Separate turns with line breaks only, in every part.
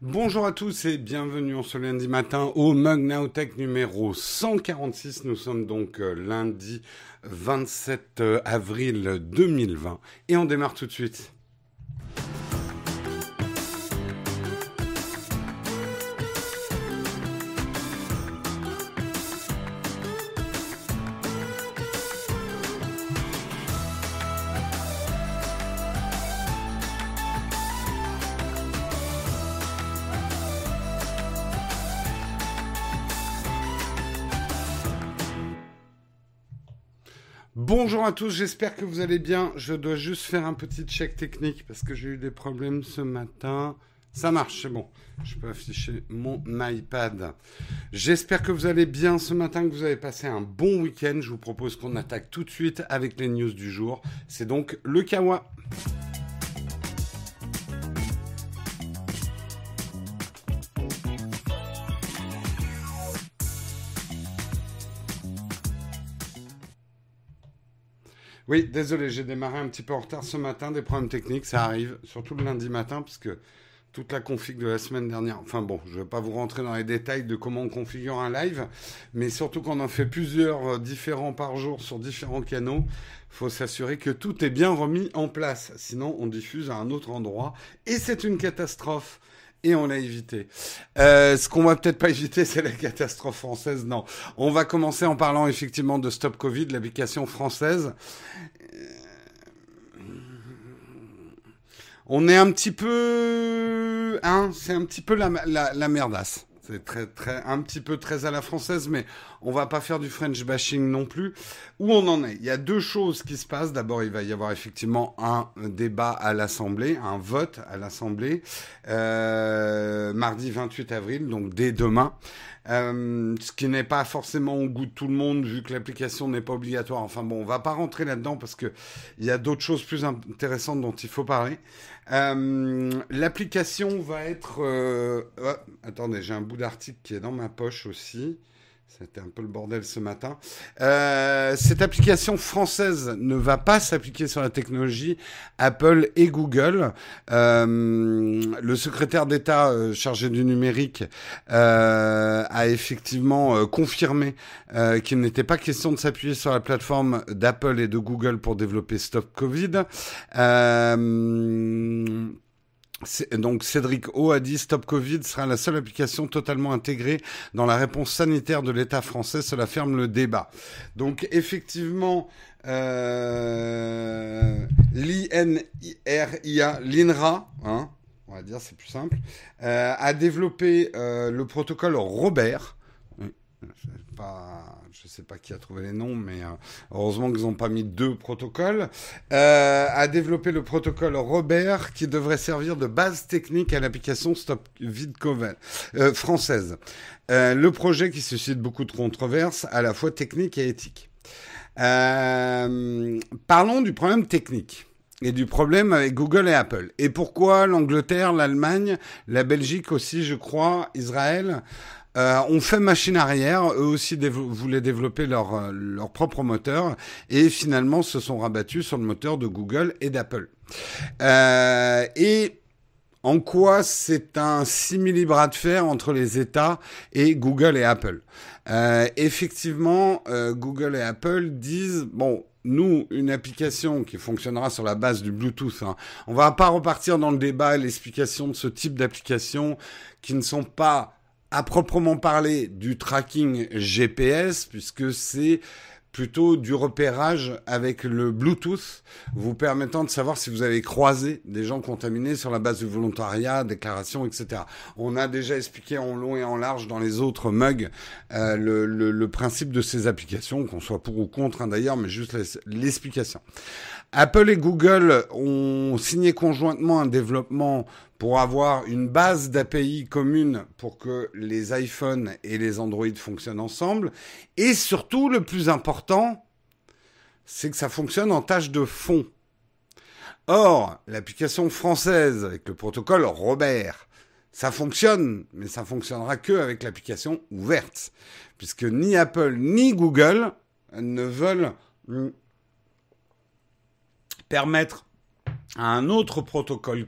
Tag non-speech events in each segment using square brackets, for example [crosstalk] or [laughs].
Bonjour à tous et bienvenue en ce lundi matin au Mug Now Tech numéro 146. Nous sommes donc euh, lundi 27 euh, avril 2020 et on démarre tout de suite. Bonjour à tous, j'espère que vous allez bien. Je dois juste faire un petit check technique parce que j'ai eu des problèmes ce matin. Ça marche, c'est bon. Je peux afficher mon iPad. J'espère que vous allez bien ce matin, que vous avez passé un bon week-end. Je vous propose qu'on attaque tout de suite avec les news du jour. C'est donc le Kawa. Oui, désolé, j'ai démarré un petit peu en retard ce matin, des problèmes techniques, ça arrive, surtout le lundi matin, parce que toute la config de la semaine dernière, enfin bon, je ne vais pas vous rentrer dans les détails de comment on configure un live, mais surtout qu'on en fait plusieurs euh, différents par jour sur différents canaux, il faut s'assurer que tout est bien remis en place, sinon on diffuse à un autre endroit, et c'est une catastrophe et on l'a évité. Euh, ce qu'on va peut-être pas [laughs] éviter, c'est la catastrophe française. Non, on va commencer en parlant effectivement de Stop Covid, l'application française. Euh, on est un petit peu, hein, c'est un petit peu la, la, la merdasse. C'est très, très, un petit peu très à la française, mais on va pas faire du French bashing non plus. Où on en est? Il y a deux choses qui se passent. D'abord, il va y avoir effectivement un débat à l'Assemblée, un vote à l'Assemblée, euh, mardi 28 avril, donc dès demain. Euh, ce qui n'est pas forcément au goût de tout le monde vu que l'application n'est pas obligatoire. Enfin bon, on va pas rentrer là-dedans parce que il y a d'autres choses plus intéressantes dont il faut parler. Euh, l'application va être... Euh... Oh, attendez, j'ai un bout d'article qui est dans ma poche aussi. C'était un peu le bordel ce matin. Euh, cette application française ne va pas s'appliquer sur la technologie Apple et Google. Euh, le secrétaire d'État euh, chargé du numérique a effectivement confirmé qu'il n'était pas question de s'appuyer sur la plateforme d'Apple et de Google pour développer Stop Covid. Donc Cédric O a dit Stop Covid sera la seule application totalement intégrée dans la réponse sanitaire de l'État français. Cela ferme le débat. Donc effectivement, euh, l'INRIA, l'INRA, hein, on va dire c'est plus simple, euh, a développé euh, le protocole Robert. Pas je sais pas qui a trouvé les noms, mais euh, heureusement qu'ils n'ont pas mis deux protocoles, euh, a développé le protocole Robert qui devrait servir de base technique à l'application Stop Vidcovel euh, française. Euh, le projet qui suscite beaucoup de controverses, à la fois technique et éthique. Parlons du problème technique et du problème avec Google et Apple. Et pourquoi l'Angleterre, l'Allemagne, la Belgique aussi, je crois, Israël euh, ont fait machine arrière, eux aussi voulaient développer leur, euh, leur propre moteur et finalement se sont rabattus sur le moteur de Google et d'Apple. Euh, et en quoi c'est un simili bras de fer entre les États et Google et Apple? Euh, Effectivement, Google et Apple disent bon, nous, une application qui fonctionnera sur la base du Bluetooth. Hein. On va pas repartir dans le débat et l'explication de ce type d'applications qui ne sont pas à proprement parler du tracking GPS, puisque c'est plutôt du repérage avec le Bluetooth, vous permettant de savoir si vous avez croisé des gens contaminés sur la base du volontariat, déclaration, etc. On a déjà expliqué en long et en large dans les autres mugs euh, le, le, le, principe de ces applications, qu'on soit pour ou contre hein, d'ailleurs, mais juste l'explication. Apple et Google ont signé conjointement un développement pour avoir une base d'API commune pour que les iPhones et les Android fonctionnent ensemble. Et surtout, le plus important, c'est que ça fonctionne en tâche de fond. Or, l'application française avec le protocole Robert, ça fonctionne, mais ça fonctionnera que avec l'application ouverte, puisque ni Apple ni Google ne veulent permettre à un autre protocole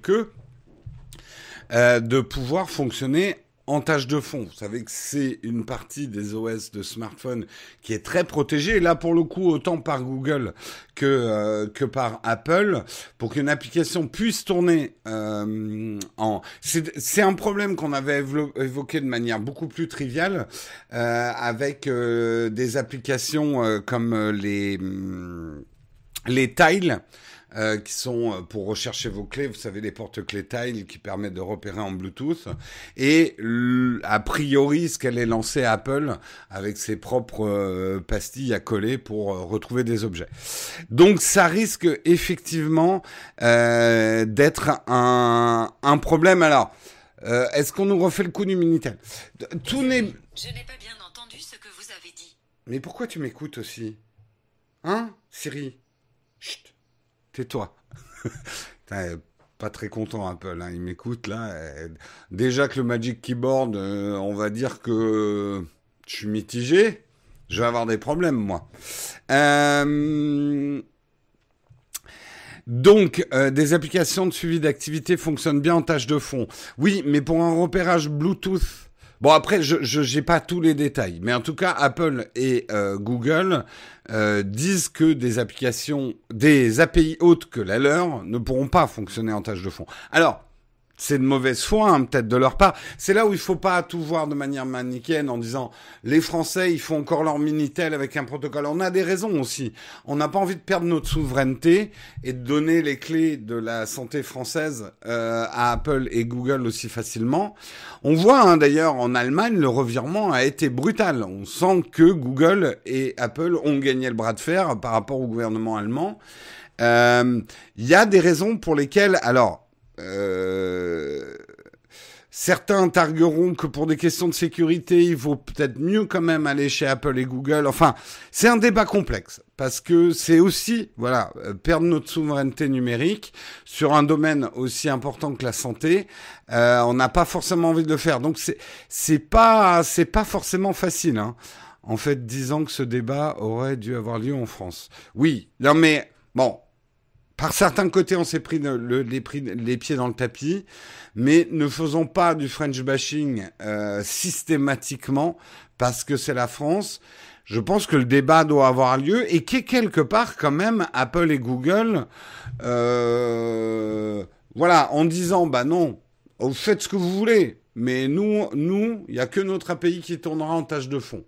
que de pouvoir fonctionner en tâche de fond. Vous savez que c'est une partie des OS de smartphone qui est très protégée. là, pour le coup, autant par Google que euh, que par Apple, pour qu'une application puisse tourner euh, en. C'est un problème qu'on avait évoqué de manière beaucoup plus triviale euh, avec des applications comme les les tiles euh, qui sont euh, pour rechercher vos clés, vous savez, les porte-clés Tile qui permettent de repérer en Bluetooth. Et a priori, ce qu'elle est lancée à Apple avec ses propres euh, pastilles à coller pour retrouver des objets. Donc ça risque effectivement d'être un, un problème. Alors, est-ce qu'on nous refait le coup du Minitel?
Tout n'est... Je n'ai pas bien entendu ce que vous avez dit.
Mais pourquoi tu m'écoutes aussi? Hein, Siri? Chut tais-toi. [laughs] pas très content Apple, hein. il m'écoute là. Déjà que le Magic Keyboard, euh, on va dire que je suis mitigé, je vais avoir des problèmes moi. Euh, donc, euh, des applications de suivi d'activité fonctionnent bien en tâche de fond. Oui, mais pour un repérage Bluetooth Bon après, je n'ai pas tous les détails, mais en tout cas, Apple et euh, Google euh, disent que des applications, des API autres que la leur ne pourront pas fonctionner en tâche de fond. Alors, c'est de mauvaise foi, hein, peut-être de leur part. C'est là où il faut pas tout voir de manière manichéenne en disant les Français, ils font encore leur minitel avec un protocole. On a des raisons aussi. On n'a pas envie de perdre notre souveraineté et de donner les clés de la santé française euh, à Apple et Google aussi facilement. On voit hein, d'ailleurs en Allemagne, le revirement a été brutal. On sent que Google et Apple ont gagné le bras de fer par rapport au gouvernement allemand. Il euh, y a des raisons pour lesquelles, alors, euh, certains targueront que pour des questions de sécurité, il vaut peut-être mieux quand même aller chez Apple et Google. Enfin, c'est un débat complexe parce que c'est aussi, voilà, euh, perdre notre souveraineté numérique sur un domaine aussi important que la santé. Euh, on n'a pas forcément envie de le faire, donc c'est pas c'est pas forcément facile. Hein. En fait, disant que ce débat aurait dû avoir lieu en France. Oui, non mais bon, par certains côtés, on s'est pris les, pieds dans le tapis, mais ne faisons pas du French bashing euh, systématiquement parce que c'est la France. Je pense que le débat doit avoir lieu et que quelque part, quand même, Apple et Google, euh, voilà, en disant, bah non, vous faites ce que vous voulez, mais nous, nous, il n'y a que notre API qui tournera en tâche de fond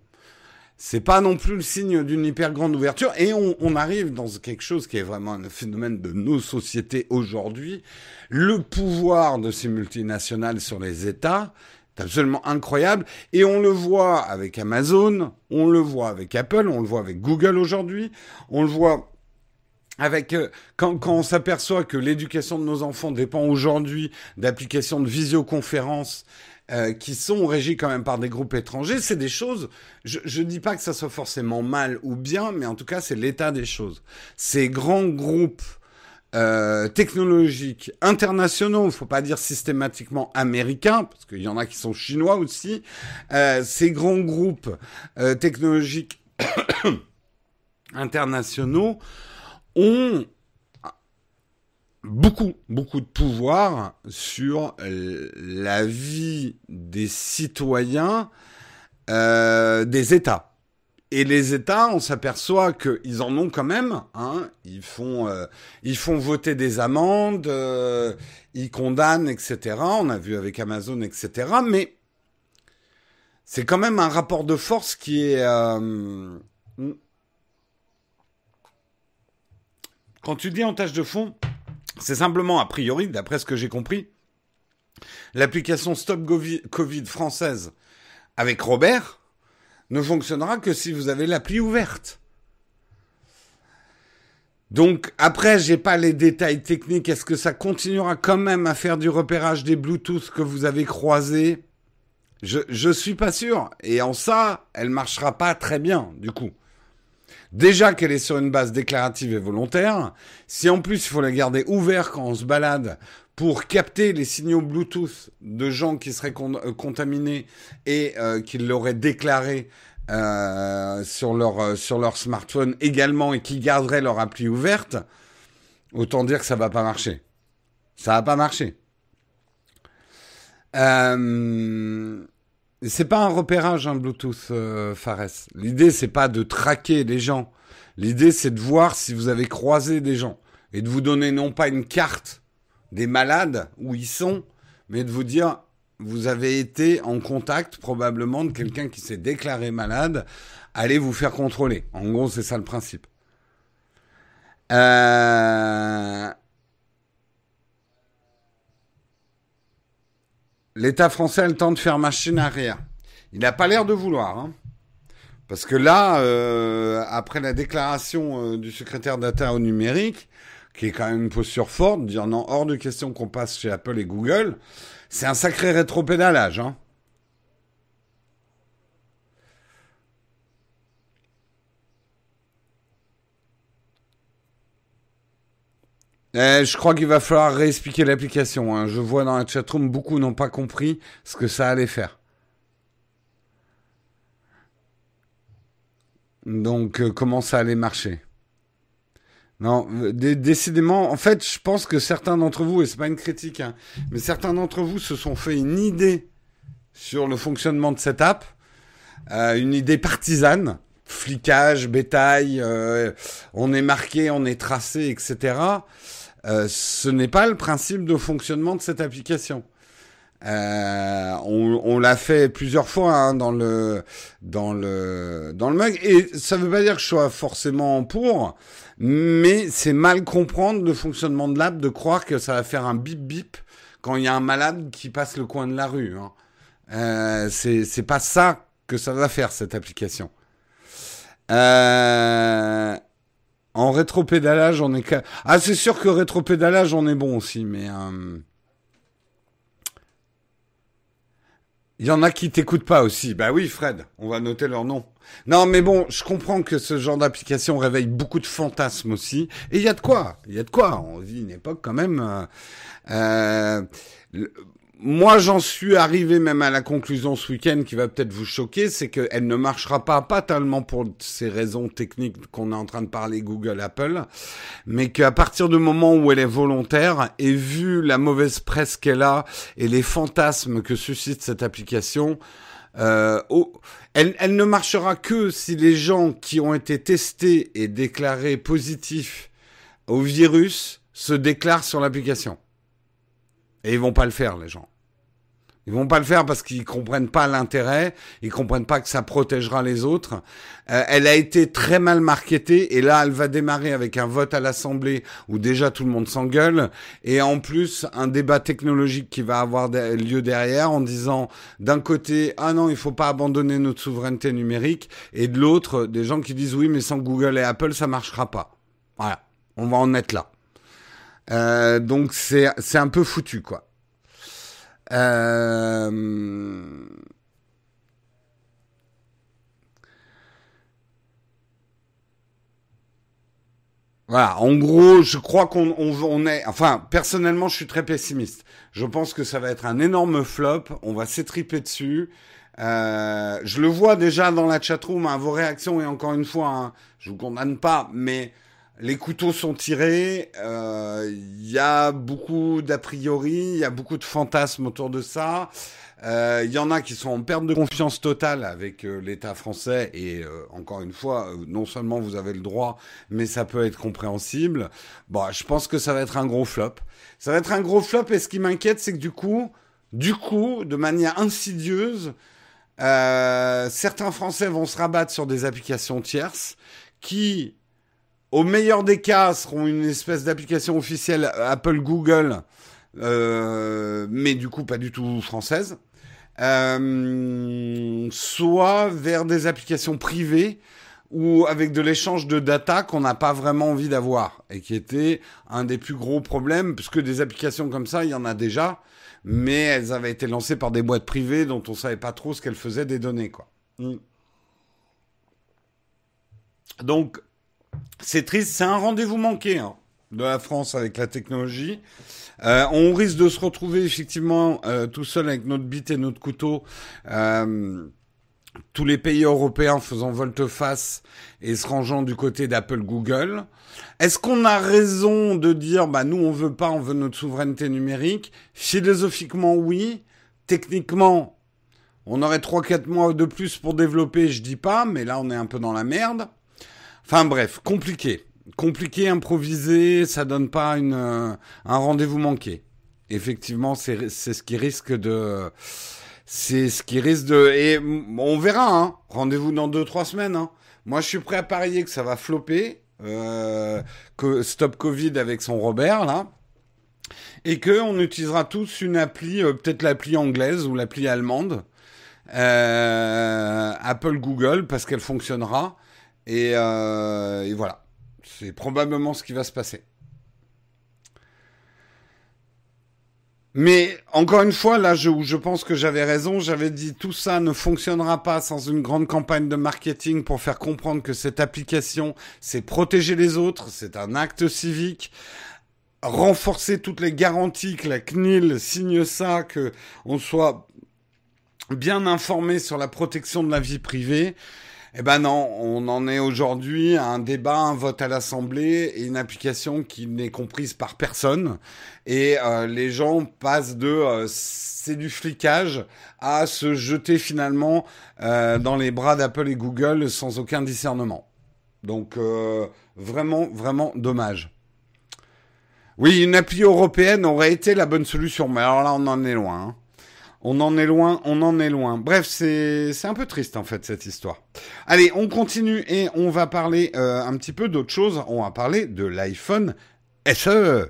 c'est pas non plus le signe d'une hyper grande ouverture. Et on, arrive dans quelque chose qui est vraiment un phénomène de nos sociétés aujourd'hui. Le pouvoir de ces multinationales sur les États est absolument incroyable. Et on le voit avec Amazon, on le voit avec Apple, on le voit avec Google aujourd'hui, on le voit avec euh, quand, quand, on s'aperçoit que l'éducation de nos enfants dépend aujourd'hui d'applications de visioconférence euh, qui sont régis quand même par des groupes étrangers, c'est des choses, je ne dis pas que ça soit forcément mal ou bien, mais en tout cas c'est l'état des choses. Ces grands groupes euh, technologiques internationaux, faut pas dire systématiquement américains, parce qu'il y en a qui sont chinois aussi, euh, ces grands groupes euh, technologiques [coughs] internationaux ont beaucoup, beaucoup de pouvoir sur euh, la vie des citoyens euh, des États. Et les États, on s'aperçoit qu'ils en ont quand même. Hein, ils font, euh, ils font voter des amendes, euh, ils condamnent, etc. On a vu avec Amazon, etc. Mais c'est quand même un rapport de force qui est. quand tu dis en tâche de fond, c'est simplement, a priori, d'après ce que j'ai compris, l'application Stop Covid française avec Robert ne fonctionnera que si vous avez l'appli ouverte. Donc après, j'ai pas les détails techniques. Est-ce que ça continuera quand même à faire du repérage des Bluetooth que vous avez croisés Je je suis pas sûr. Et en ça, elle marchera pas très bien du coup. Déjà qu'elle est sur une base déclarative et volontaire, si en plus il faut la garder ouverte quand on se balade pour capter les signaux Bluetooth de gens qui seraient euh, contaminés et euh, qui l'auraient déclaré euh, sur leur sur leur smartphone également et qui garderaient leur appli ouverte, autant dire que ça va pas marcher. Ça va pas marcher. C'est pas un repérage, un Bluetooth, euh, Fares. L'idée, c'est pas de traquer les gens. L'idée, c'est de voir si vous avez croisé des gens et de vous donner non pas une carte des malades où ils sont, mais de vous dire vous avez été en contact probablement de quelqu'un qui s'est déclaré malade, allez vous faire contrôler. En gros, c'est ça le principe. Euh, L'État français a le temps de faire machine arrière. Il n'a pas l'air de vouloir. Hein. Parce que là, euh, après la déclaration euh, du secrétaire d'État au numérique, qui est quand même une posture forte, dire non, hors de question qu'on passe chez Apple et Google, c'est un sacré rétropédalage. Hein. Eh, je crois qu'il va falloir réexpliquer l'application. Hein. Je vois dans la chatroom, beaucoup n'ont pas compris ce que ça allait faire. Donc, euh, comment ça allait marcher? Non, euh, décidément, en fait, je pense que certains d'entre vous, et c'est pas une critique, hein, mais certains d'entre vous se sont fait une idée sur le fonctionnement de cette app, euh, une idée partisane, flicage, bétail, on est marqué, on est tracé, etc. Euh, ce n'est pas le principe de fonctionnement de cette application. Euh, on, on l'a fait plusieurs fois hein, dans le dans le dans le mug et ça veut pas dire que je sois forcément pour, mais c'est mal comprendre le fonctionnement de l'app de croire que ça va faire un bip bip quand il y a un malade qui passe le coin de la rue. Hein. Euh, c'est c'est pas ça que ça va faire cette application. Euh, en rétropédalage, on est... Ah, c'est sûr que rétropédalage, on est bon aussi, mais... Euh, il y en a qui t'écoutent pas aussi. Bah oui, Fred, on va noter leur nom. Non, mais bon, je comprends que ce genre d'application réveille beaucoup de fantasmes aussi. Et il y a de quoi. Il y a de quoi. On vit une époque quand même. Euh, euh, moi, j'en suis arrivé même à la conclusion ce week-end qui va peut-être vous choquer, c'est qu'elle ne marchera pas, pas tellement pour ces raisons techniques qu'on est en train de parler Google, Apple, mais qu'à partir du moment où elle est volontaire, et vu la mauvaise presse qu'elle a et les fantasmes que suscite cette application, euh, elle, elle ne marchera que si les gens qui ont été testés et déclarés positifs au virus se déclarent sur l'application. Et ils vont pas le faire, les gens. Ils vont pas le faire parce qu'ils comprennent pas l'intérêt, ils comprennent pas que ça protégera les autres. Euh, elle a été très mal marketée et là elle va démarrer avec un vote à l'Assemblée où déjà tout le monde s'engueule et en plus un débat technologique qui va avoir lieu derrière en disant d'un côté ah non il faut pas abandonner notre souveraineté numérique et de l'autre des gens qui disent oui mais sans Google et Apple ça marchera pas. Voilà, on va en être là. Euh, donc c'est c'est un peu foutu quoi. Euh, voilà, en gros, je crois qu'on on, est... Enfin, personnellement, je suis très pessimiste. Je pense que ça va être un énorme flop, on va s'étriper dessus. Euh, je le vois déjà dans la chatroom, hein, vos réactions, et encore une fois, hein, je vous condamne pas, mais les couteaux sont tirés, il euh, y a beaucoup d'a priori, il y a beaucoup de fantasmes autour de ça. Il euh, y en a qui sont en perte de confiance totale avec euh, l'État français et encore une fois, non seulement vous avez le droit, mais ça peut être compréhensible. Bon, je pense que ça va être un gros flop. Ça va être un gros flop et ce qui m'inquiète, c'est que du coup, du coup, de manière insidieuse, certains Français vont se rabattre sur des applications tierces qui au meilleur des cas, seront une espèce d'application officielle Apple Google, euh, mais du coup pas du tout française. Euh, soit vers des applications privées ou avec de l'échange de data qu'on n'a pas vraiment envie d'avoir et qui était un des plus gros problèmes puisque des applications comme ça, il y en a déjà, mais elles avaient été lancées par des boîtes privées dont on savait pas trop ce qu'elles faisaient des données quoi. Mm. Donc c'est triste, c'est un rendez-vous manqué hein, de la France avec la technologie. Euh, on risque de se retrouver effectivement euh, tout seul avec notre bite et notre couteau. Euh, tous les pays européens faisant volte-face et se rangeant du côté d'Apple Google. Est-ce qu'on a raison de dire bah nous on veut pas, on veut notre souveraineté numérique? Philosophiquement oui, techniquement, on aurait 3-4 mois de plus pour développer, je dis pas, mais là on est un peu dans la merde. Enfin bref, compliqué. Compliqué, improvisé, ça donne pas une, un rendez-vous manqué. Effectivement, c'est ce qui risque de... C'est ce qui risque de... Et on verra, hein. Rendez-vous dans 2-3 semaines, hein. Moi, je suis prêt à parier que ça va flopper. Euh, Stop Covid avec son Robert, là et que on utilisera tous une appli, euh, peut-être l'appli anglaise ou l'appli allemande, euh, Apple Google, parce qu'elle fonctionnera. Et, euh, et voilà, c'est probablement ce qui va se passer. Mais encore une fois, là, je, je pense que j'avais raison. J'avais dit tout ça ne fonctionnera pas sans une grande campagne de marketing pour faire comprendre que cette application, c'est protéger les autres, c'est un acte civique renforcer toutes les garanties que la CNIL signe ça, que on soit bien informé sur la protection de la vie privée. Eh ben non, on en est aujourd'hui à un débat, un vote à l'Assemblée et une application qui n'est comprise par personne. Et euh, les gens passent de euh, c'est du flicage à se jeter finalement euh, dans les bras d'Apple et Google sans aucun discernement. Donc vraiment, vraiment dommage. Oui, une appli européenne aurait été la bonne solution, mais alors là, on en est loin. Hein. On en est loin, on en est loin. Bref, c'est un peu triste en fait cette histoire. Allez, on continue et on va parler euh, un petit peu d'autre chose. On va parler de l'iPhone SE.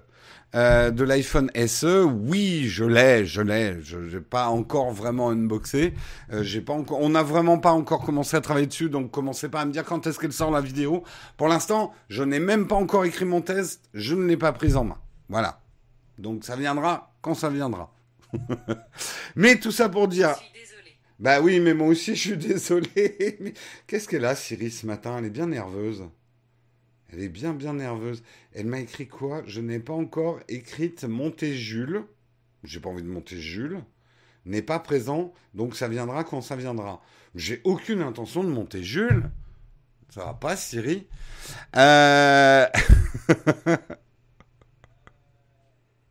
Euh, de l'iPhone SE, oui, je l'ai, je l'ai. Je n'ai pas encore vraiment unboxé. Euh, j'ai pas encore, on n'a vraiment pas encore commencé à travailler dessus, donc commencez pas à me dire quand est-ce qu'elle sort la vidéo. Pour l'instant, je n'ai même pas encore écrit mon test. Je ne l'ai pas prise en main. Voilà. Donc ça viendra quand ça viendra. [laughs] mais tout ça pour dire. Bah oui, mais moi aussi je suis désolé. [laughs] Qu'est-ce qu'elle a, Siri, ce matin? Elle est bien nerveuse. Elle est bien, bien nerveuse. Elle m'a écrit quoi? Je n'ai pas encore écrite monter Jules. J'ai pas envie de monter Jules. N'est pas présent, donc ça viendra quand ça viendra. J'ai aucune intention de monter Jules. Ça va pas, Siri. Euh...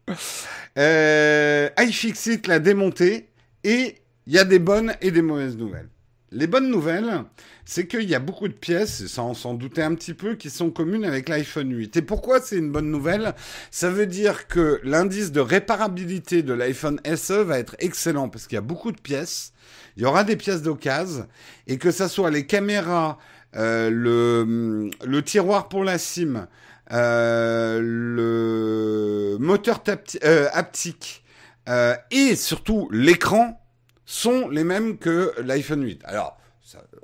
[laughs] euh... iFixit l'a démonté et il y a des bonnes et des mauvaises nouvelles. Les bonnes nouvelles, c'est qu'il y a beaucoup de pièces, sans s'en douter un petit peu, qui sont communes avec l'iPhone 8. Et pourquoi c'est une bonne nouvelle? Ça veut dire que l'indice de réparabilité de l'iPhone SE va être excellent, parce qu'il y a beaucoup de pièces, il y aura des pièces d'occasion, et que ça soit les caméras, euh, le, le tiroir pour la SIM, le moteur euh, haptique, et surtout l'écran, sont les mêmes que l'iPhone 8. Alors,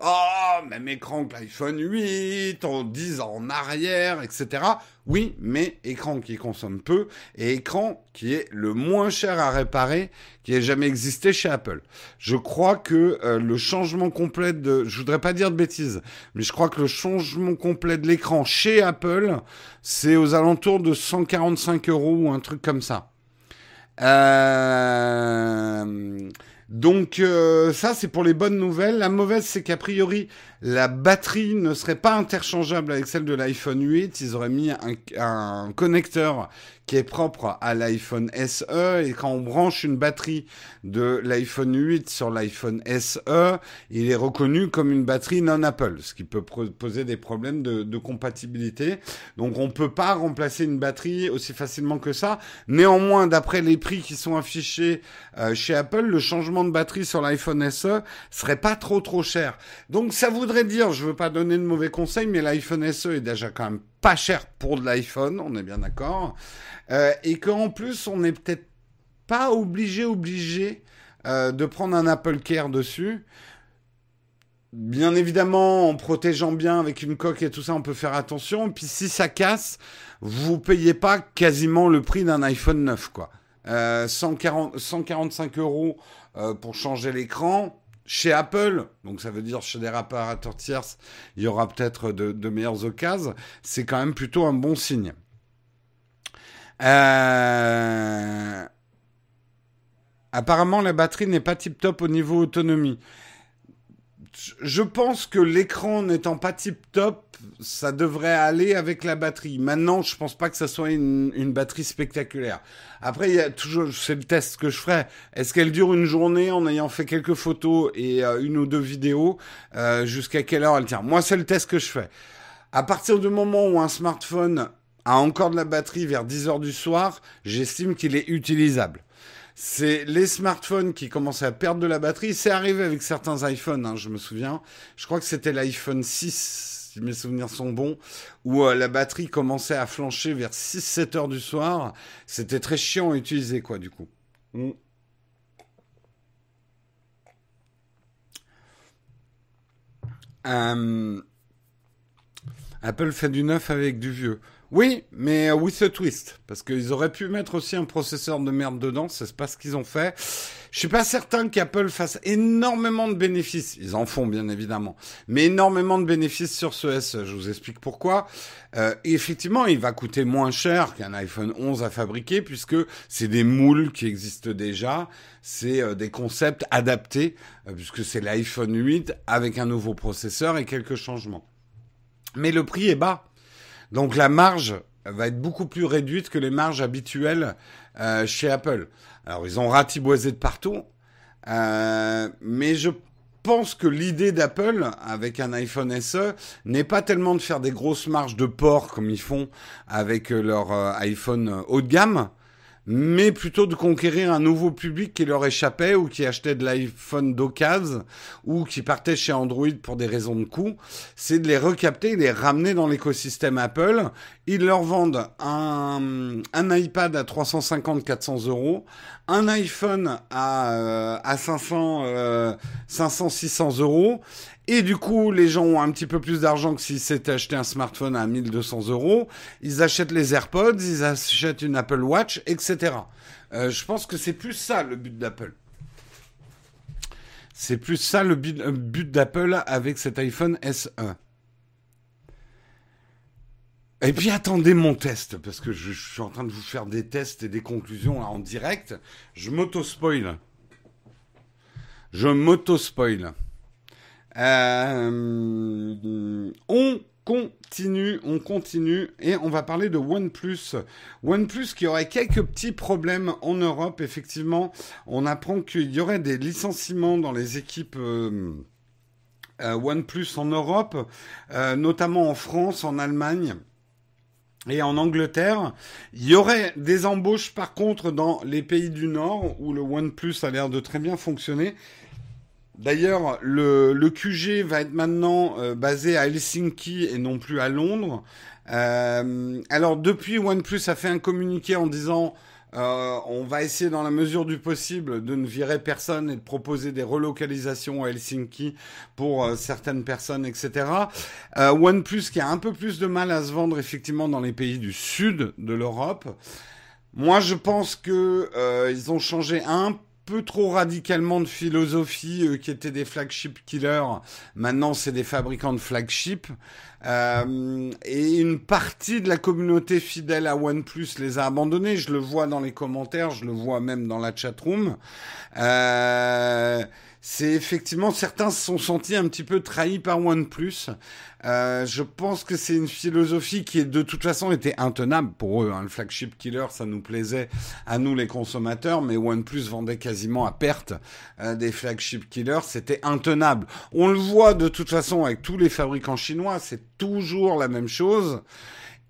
oh, même écran que l'iPhone 8, en 10 ans en arrière, etc. Oui, mais écran qui consomme peu et écran qui est le moins cher à réparer qui ait jamais existé chez Apple. Je crois que euh, le changement complet de, je voudrais pas dire de bêtises, mais je crois que le changement complet de l'écran chez Apple, c'est aux alentours de 145 euros ou un truc comme ça. Euh donc euh, ça, c'est pour les bonnes nouvelles. La mauvaise, c'est qu'a priori, la batterie ne serait pas interchangeable avec celle de l'iPhone 8. Ils auraient mis un, un connecteur qui est propre à l'iPhone SE et quand on branche une batterie de l'iPhone 8 sur l'iPhone SE, il est reconnu comme une batterie non Apple, ce qui peut poser des problèmes de, compatibilité. Donc on peut pas remplacer une batterie aussi facilement que ça. Néanmoins, d'après les prix qui sont affichés euh, chez Apple, le changement de batterie sur l'iPhone SE serait pas trop trop cher. Donc ça voudrait dire, je veux pas donner de mauvais conseils, mais l'iPhone SE est déjà quand même pas cher pour de l'iPhone, on est bien d'accord. Euh, et qu'en plus, on n'est peut-être pas obligé, obligé euh, de prendre un Apple Care dessus. Bien évidemment, en protégeant bien avec une coque et tout ça, on peut faire attention. Puis si ça casse, vous payez pas quasiment le prix d'un iPhone 9, quoi. Euh, 140, 145 euros euh, pour changer l'écran. Chez Apple, donc ça veut dire chez des réparateurs tierces, il y aura peut-être de, de meilleures occasions. C'est quand même plutôt un bon signe. Euh... Apparemment, la batterie n'est pas tip-top au niveau autonomie. je pense que l'écran n'étant pas tip top, ça devrait aller avec la batterie. Maintenant, je pense pas que ça soit une, une batterie spectaculaire. Après, il y a toujours, c'est le test que je ferai. Est-ce qu'elle dure une journée en ayant fait quelques photos et euh, une ou deux vidéos? Euh, Jusqu'à quelle heure elle tient? Moi, c'est le test que je fais. À partir du moment où un smartphone a encore de la batterie vers 10 heures du soir, j'estime qu'il est utilisable c'est les smartphones qui commençaient à perdre de la batterie. C'est arrivé avec certains iPhones, hein, je me souviens. Je crois que c'était l'iPhone 6, si mes souvenirs sont bons, où euh, la batterie commençait à flancher vers 6-7 heures du soir. C'était très chiant à utiliser, quoi, du coup. Mm. Euh, Apple fait du neuf avec du vieux. Oui, mais with a twist. Parce qu'ils auraient pu mettre aussi un processeur de merde dedans, c'est pas ce qu'ils ont fait. Je suis pas certain qu'Apple fasse énormément de bénéfices. Ils en font, bien évidemment. Mais énormément de bénéfices sur ce SE. Je vous explique pourquoi. Euh, effectivement, il va coûter moins cher qu'un iPhone 11 à fabriquer, puisque c'est des moules qui existent déjà. C'est euh, des concepts adaptés, euh, puisque c'est l'iPhone 8 avec un nouveau processeur et quelques changements. Mais le prix est bas. Donc la marge va être beaucoup plus réduite que les marges habituelles euh, chez Apple. Alors ils ont ratiboisé de partout, euh, mais je pense que l'idée d'Apple avec un iPhone SE n'est pas tellement de faire des grosses marges de port comme ils font avec leur euh, iPhone haut de gamme, mais plutôt de conquérir un nouveau public qui leur échappait ou qui achetait de l'iPhone d'occasion ou qui partait chez Android pour des raisons de coût, c'est de les recapter les ramener dans l'écosystème Apple. Ils leur vendent un, un iPad à 350-400 euros, un iPhone à, euh, à 500, euh, 500, 600 euros. Et du coup, les gens ont un petit peu plus d'argent que s'ils s'étaient acheté un smartphone à 1200 euros. Ils achètent les AirPods, ils achètent une Apple Watch, etc. Euh, je pense que c'est plus ça le but d'Apple. C'est plus ça le but, euh, but d'Apple avec cet iPhone SE. Et puis attendez mon test, parce que je, suis en train de vous faire des tests et des conclusions en direct. Je m'auto-spoil. Je m'auto-spoil. Euh, on continue, on continue et on va parler de OnePlus. OnePlus qui aurait quelques petits problèmes en Europe. Effectivement, on apprend qu'il y aurait des licenciements dans les équipes. Euh, euh, OnePlus en Europe, euh, notamment en France, en Allemagne et en Angleterre. Il y aurait des embauches par contre dans les pays du Nord où le OnePlus a l'air de très bien fonctionner. D'ailleurs, le, QG va être maintenant euh, basé à Helsinki et non plus à Londres. Euh, alors depuis, OnePlus a fait un communiqué en disant euh, on va essayer dans la mesure du possible de ne virer personne et de proposer des relocalisations à Helsinki pour euh, certaines personnes, etc. Euh, OnePlus qui a un peu plus de mal à se vendre effectivement dans les pays du sud de l'Europe. Moi, je pense que euh, ils ont changé un peu trop radicalement de philosophie euh, qui étaient des flagship killers. Maintenant, c'est des fabricants de flagship. Euh, et une partie de la communauté fidèle à OnePlus les a abandonnés. Je le vois dans les commentaires, je le vois même dans la chatroom. Euh, c'est effectivement certains se sont sentis un petit peu trahis par OnePlus. Euh, je pense que c'est une philosophie qui de toute façon était intenable pour eux. Hein. Le flagship killer, ça nous plaisait à nous les consommateurs, mais OnePlus vendait quasiment à perte euh, des flagship killers. C'était intenable. On le voit de toute façon avec tous les fabricants chinois, c'est toujours la même chose.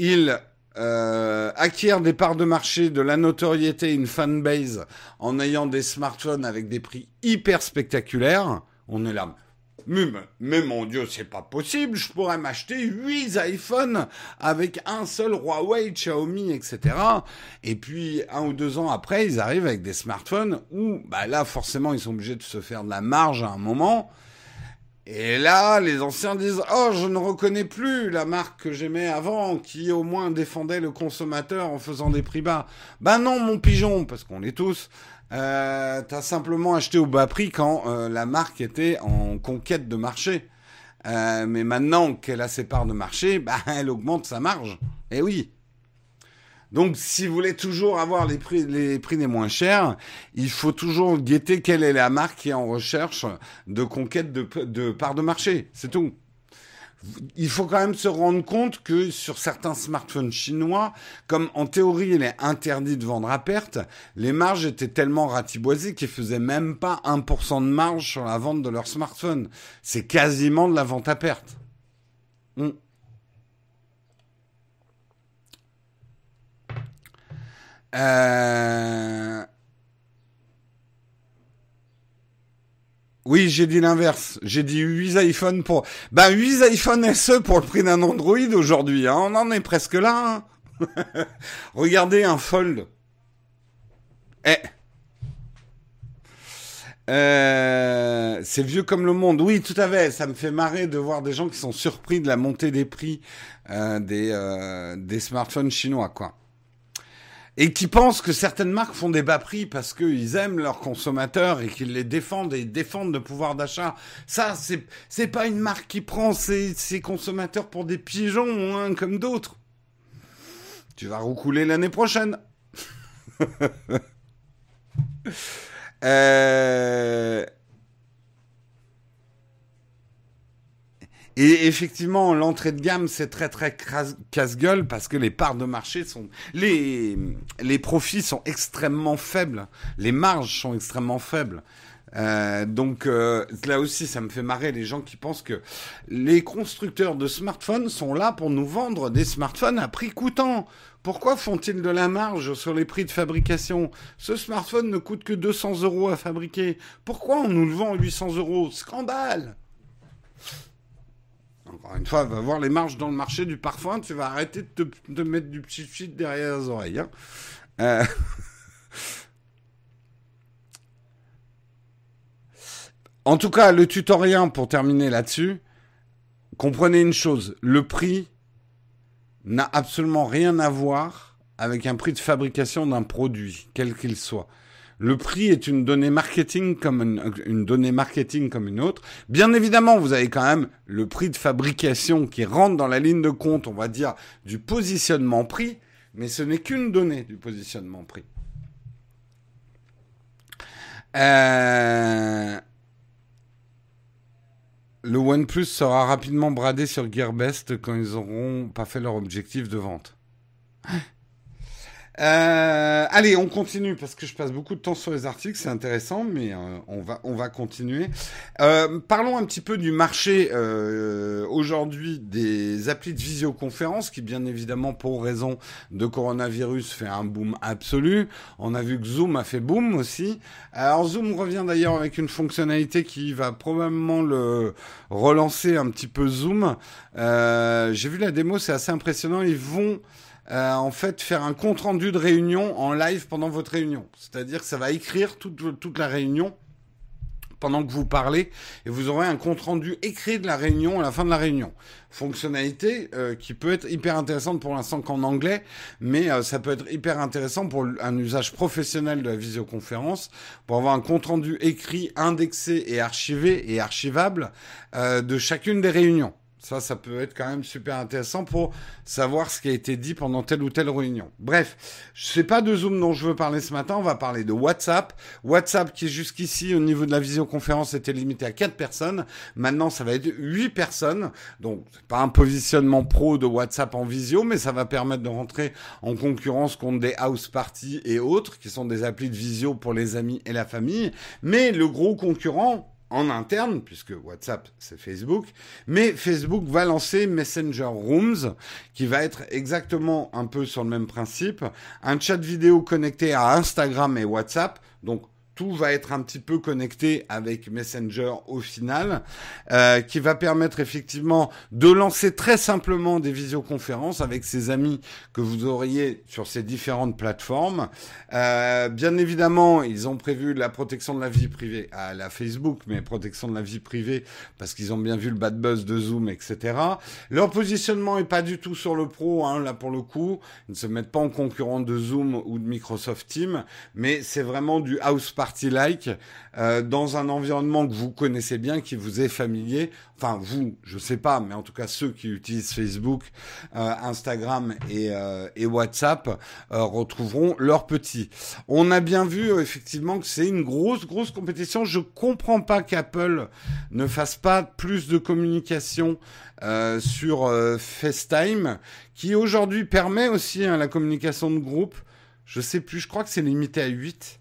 Ils euh, des parts de marché, de la notoriété, une fanbase en ayant des smartphones avec des prix hyper spectaculaires. On est là. Mais, mais mon Dieu, c'est pas possible. Je pourrais m'acheter 8 iPhones avec un seul Huawei, Xiaomi, etc. Et puis, un ou deux ans après, ils arrivent avec des smartphones où, bah là, forcément, ils sont obligés de se faire de la marge à un moment. Et là, les anciens disent Oh, je ne reconnais plus la marque que j'aimais avant, qui au moins défendait le consommateur en faisant des prix bas. Ben non, mon pigeon, parce qu'on l'est tous. Euh, T'as simplement acheté au bas prix quand euh, la marque était en conquête de marché. Euh, mais maintenant qu'elle a ses parts de marché, [laughs] bah, elle augmente sa marge. Eh oui. Donc, si vous voulez toujours avoir les prix, les prix les moins chers, il faut toujours guetter quelle est la marque qui est en recherche de conquête de, de part de marché. C'est tout. Il faut quand même se rendre compte que sur certains smartphones chinois, comme en théorie il est interdit de vendre à perte, les marges étaient tellement ratiboisées qu'ils faisaient même pas 1% de marge sur la vente de leur smartphone. C'est quasiment de la vente à perte. Hmm. Euh... Oui, j'ai dit l'inverse. J'ai dit 8 iPhone pour... Ben, 8 iPhone SE pour le prix d'un Android aujourd'hui. Hein. On en est presque là. Hein. [laughs] Regardez un Fold. Eh. Euh, c'est vieux comme le monde. Oui, tout à fait. Ça me fait marrer de voir des gens qui sont surpris de la montée des prix euh, des, des smartphones chinois, quoi et qui pensent que certaines marques font des bas prix parce qu'ils aiment leurs consommateurs et qu'ils les défendent et défendent le pouvoir d'achat. Ça, c'est c'est pas une marque qui prend ses, ses consommateurs pour des pigeons hein, comme d'autres. Tu vas roucouler l'année prochaine. [laughs] euh... Et effectivement, l'entrée de gamme, c'est très très casse-gueule parce que les parts de marché sont... Les, profits sont extrêmement faibles. Les marges sont extrêmement faibles. Euh, donc euh, là aussi, ça me fait marrer les gens qui pensent que les constructeurs de smartphones sont là pour nous vendre des smartphones à prix coûtant. Pourquoi font-ils de la marge sur les prix de fabrication? Ce smartphone ne coûte que 200 euros à fabriquer. Pourquoi on nous le vend à 800 euros? Scandale encore une fois, va voir les marges dans le marché du parfum, tu vas arrêter de te mettre du petit shit derrière les oreilles. Hein. Euh. en tout cas, le tutoriel, pour terminer là-dessus, comprenez une chose, le prix n'a absolument rien à voir avec un prix de fabrication d'un produit, quel qu'il soit. Le prix est une donnée marketing comme une, autre. Bien évidemment, vous avez quand même le prix de fabrication qui rentre dans la ligne de compte, on va dire, du positionnement prix, mais ce n'est qu'une donnée du positionnement prix. Euh, le OnePlus sera rapidement bradé sur Gearbest quand ils auront pas fait leur objectif de vente. Euh, allez, on continue parce que je passe beaucoup de temps sur les articles, c'est intéressant, mais euh, on va on va continuer. Euh, parlons un petit peu du marché euh, aujourd'hui des applis de visioconférence qui, bien évidemment, pour raison de coronavirus, fait un boom absolu. On a vu que Zoom a fait boom aussi. Alors Zoom revient d'ailleurs avec une fonctionnalité qui va probablement le relancer un petit peu Zoom. J'ai vu la démo, c'est assez impressionnant. Ils vont euh, en fait faire un compte rendu de réunion en live pendant votre réunion. C'est-à-dire que ça va écrire toute, toute la réunion pendant que vous parlez et vous aurez un compte rendu écrit de la réunion à la fin de la réunion. Fonctionnalité euh, qui peut être hyper intéressante pour l'instant qu'en anglais, mais euh, ça peut être hyper intéressant pour un usage professionnel de la visioconférence, pour avoir un compte rendu écrit, indexé et archivé et archivable de chacune des réunions. Ça, ça peut être quand même super intéressant pour savoir ce qui a été dit pendant telle ou telle réunion. Bref, sais pas de Zoom dont je veux parler ce matin, on va parler de WhatsApp. WhatsApp qui jusqu'ici au niveau de la visioconférence était limité à 4 personnes. Maintenant, ça va être 8 personnes. Donc, pas un positionnement pro de WhatsApp en visio, mais ça va permettre de rentrer en concurrence contre des house parties et autres qui sont des applis de visio pour les amis et la famille. Mais le gros concurrent, en interne, puisque WhatsApp c'est Facebook, mais Facebook va lancer Messenger Rooms, qui va être exactement un peu sur le même principe, un chat vidéo connecté à Instagram et WhatsApp, donc tout va être un petit peu connecté avec Messenger au final, euh, qui va permettre effectivement de lancer très simplement des visioconférences avec ses amis que vous auriez sur ces différentes plateformes. Euh, bien évidemment, ils ont prévu la protection de la vie privée à la Facebook, mais protection de la vie privée parce qu'ils ont bien vu le bad buzz de Zoom, etc. Leur positionnement est pas du tout sur le pro, hein, là pour le coup, ils ne se mettent pas en concurrent de Zoom ou de Microsoft Teams, mais c'est vraiment du house party like euh, dans un environnement que vous connaissez bien, qui vous est familier. Enfin, vous, je sais pas, mais en tout cas ceux qui utilisent Facebook, euh, Instagram et, euh, WhatsApp retrouveront leurs petits. On a bien vu effectivement que c'est une grosse, grosse compétition. Je comprends pas qu'Apple ne fasse pas plus de communication sur FaceTime, qui aujourd'hui permet aussi hein, la communication de groupe. Je sais plus, je crois que c'est limité à 8.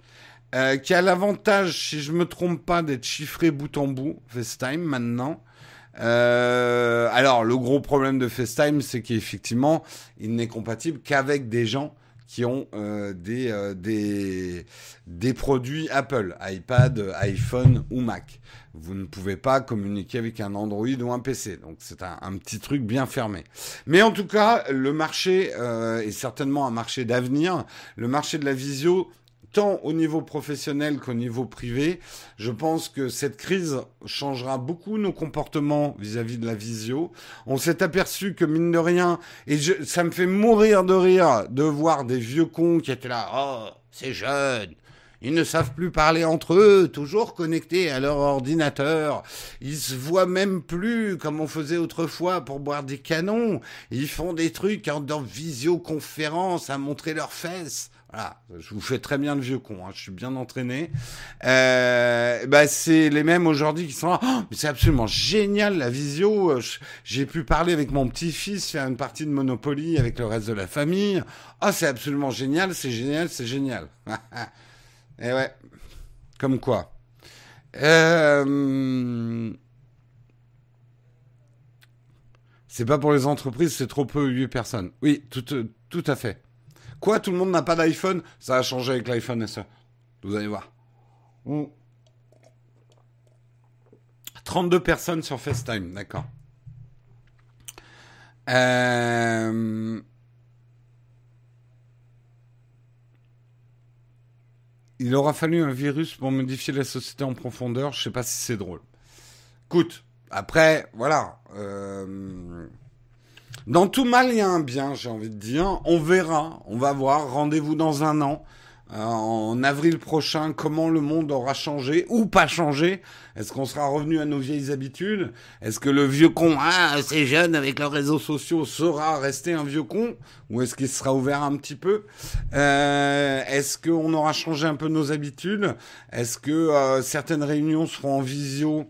Euh, qui a l'avantage, si je me trompe pas, d'être chiffré bout en bout, FaceTime maintenant. Euh, alors, le gros problème de FaceTime, c'est qu'effectivement, il n'est compatible qu'avec des gens qui ont euh, des, des, produits Apple, iPad, iPhone ou Mac. Vous ne pouvez pas communiquer avec un Android ou un PC. Donc c'est un, petit truc bien fermé. Mais en tout cas, le marché est certainement un marché d'avenir. Le marché de la visio tant au niveau professionnel qu'au niveau privé. Je pense que cette crise changera beaucoup nos comportements vis-à-vis de la visio. On s'est aperçu que mine de rien, et ça me fait mourir de rire de voir des vieux cons qui étaient là, oh, c'est jeune. Ils ne savent plus parler entre eux, toujours connectés à leur ordinateur. Ils se voient même plus comme on faisait autrefois pour boire des canons. Ils font des trucs en, dans visioconférence à montrer leurs fesses. Voilà, je vous fais très bien le vieux con, hein, je suis bien entraîné. Euh, bah, c'est les mêmes aujourd'hui qui sont là. Oh, mais c'est absolument génial la visio. Euh, j'ai pu parler avec mon petit-fils, faire une partie de Monopoly avec le reste de la famille. Ah, oh, c'est absolument génial, c'est génial, c'est génial. [laughs] Et ouais, comme quoi. Euh... C'est pas pour les entreprises, c'est trop peu 8 personnes. Oui, tout, tout à fait. Quoi, tout le monde n'a pas d'iPhone? Ça a changé avec l'iPhone SE. Vous allez voir. 32 personnes sur FaceTime, d'accord. Euh... Il aura fallu un virus pour modifier la société en profondeur. Je sais pas si c'est drôle. Écoute, après, voilà. Euh... Dans tout mal, il y a un bien, j'ai envie de dire. On verra, on va voir. Rendez-vous dans un an, euh, en avril prochain, comment le monde aura changé ou pas changé. Est-ce qu'on sera revenu à nos vieilles habitudes? Est-ce que le vieux con, ah, ces jeunes avec leurs réseaux sociaux, sera resté un vieux con? Ou est-ce qu'il sera ouvert un petit peu? Euh, Est-ce qu'on aura changé un peu nos habitudes? Est-ce que euh, certaines réunions seront en visio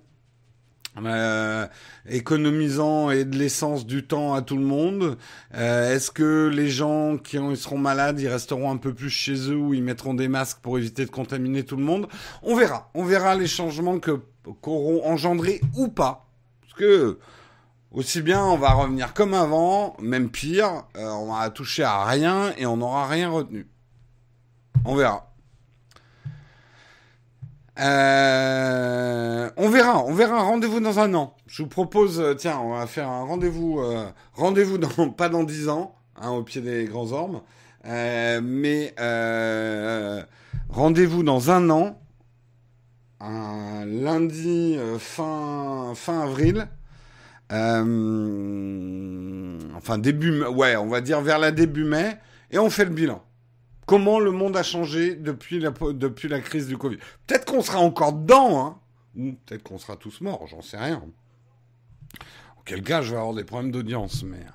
euh, économisant et de l'essence du temps à tout le monde euh, Est-ce que les gens qui ils seront malades, ils resteront un peu plus chez eux ou ils mettront des masques pour éviter de contaminer tout le monde? On verra. On verra les changements que qu'auront engendré ou pas. Parce que aussi bien on va revenir comme avant, même pire, euh, on va toucher à rien et on n'aura rien retenu. On verra. Euh, on verra, on verra. Rendez-vous dans un an. Je vous propose, euh, tiens, on va faire un rendez-vous, euh, rendez-vous dans [laughs] pas dans dix ans, hein, au pied des grands ormes, mais rendez-vous dans un an, un lundi fin fin avril. enfin début, ouais, on va dire vers la début mai, et on fait le bilan comment le monde a changé depuis la, depuis la crise du Covid? Peut-être qu'on sera encore dedans, hein, ou peut-être qu'on sera tous morts, j'en sais rien. Auquel cas, je vais avoir des problèmes d'audience, mais...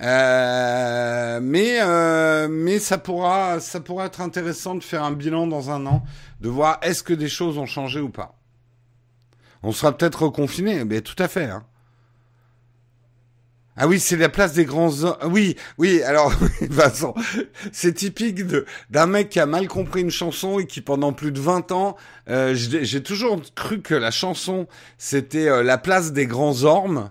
Euh, mais euh, mais ça pourra ça pourra être intéressant de faire un bilan dans un an, de voir est-ce que des choses ont changé ou pas. On sera peut-être reconfiné, mais tout à fait. Hein. Ah oui, c'est la place des grands hommes. Oui, oui, alors, [laughs] Vincent, c'est typique d'un mec qui a mal compris une chanson et qui, pendant plus de 20 ans, euh, j'ai toujours cru que la chanson, c'était euh, la place des grands ormes.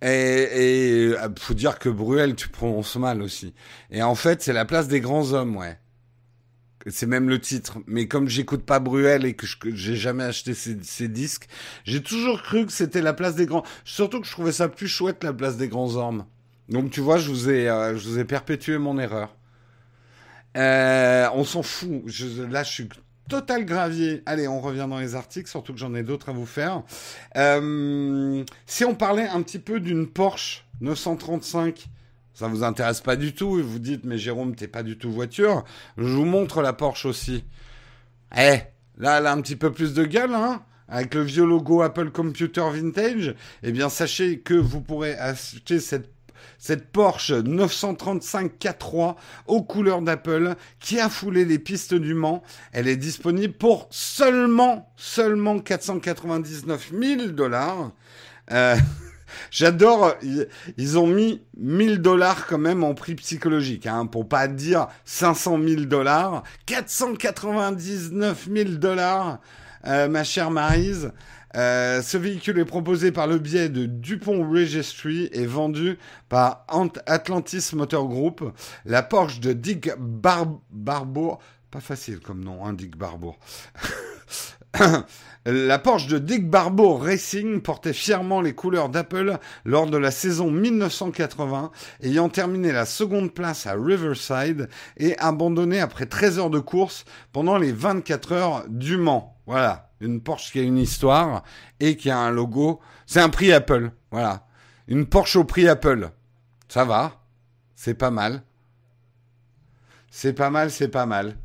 Et, et euh, faut dire que Bruel, tu prononces mal aussi. Et en fait, c'est la place des grands hommes, ouais. C'est même le titre. Mais comme j'écoute pas Bruel et que j'ai jamais acheté ses, disques, j'ai toujours cru que c'était la place des grands. Surtout que je trouvais ça plus chouette la place des grands hommes. Donc tu vois, je vous ai, euh, je vous ai perpétué mon erreur. Euh, on s'en fout. Je, là, je suis total gravier. Allez, on revient dans les articles, surtout que j'en ai d'autres à vous faire. Euh, si on parlait un petit peu d'une Porsche 935 ça vous intéresse pas du tout et vous dites mais Jérôme t'es pas du tout voiture, je vous montre la Porsche aussi. Eh, là, elle a un petit peu plus de gueule, hein avec le vieux logo Apple Computer Vintage, eh bien sachez que vous pourrez acheter cette cette Porsche 935 4.3 aux couleurs d'Apple qui a foulé les pistes du Mans. Elle est disponible pour seulement, seulement 499 000 dollars. Euh, [laughs] J'adore, ils, ont mis 1000 dollars quand même en prix psychologique, hein, pour pas dire 500 000 dollars, 499 000 dollars, euh, ma chère Marise. Euh, ce véhicule est proposé par le biais de Dupont Registry et vendu par Atlantis Motor Group. La Porsche de Dick Barbour, pas facile comme nom, hein, Dick Barbour. [laughs] La Porsche de Dick Barbour Racing portait fièrement les couleurs d'Apple lors de la saison 1980, ayant terminé la seconde place à Riverside et abandonné après 13 heures de course pendant les 24 heures du Mans. Voilà, une Porsche qui a une histoire et qui a un logo. C'est un prix Apple, voilà. Une Porsche au prix Apple. Ça va, c'est pas mal. C'est pas mal, c'est pas mal.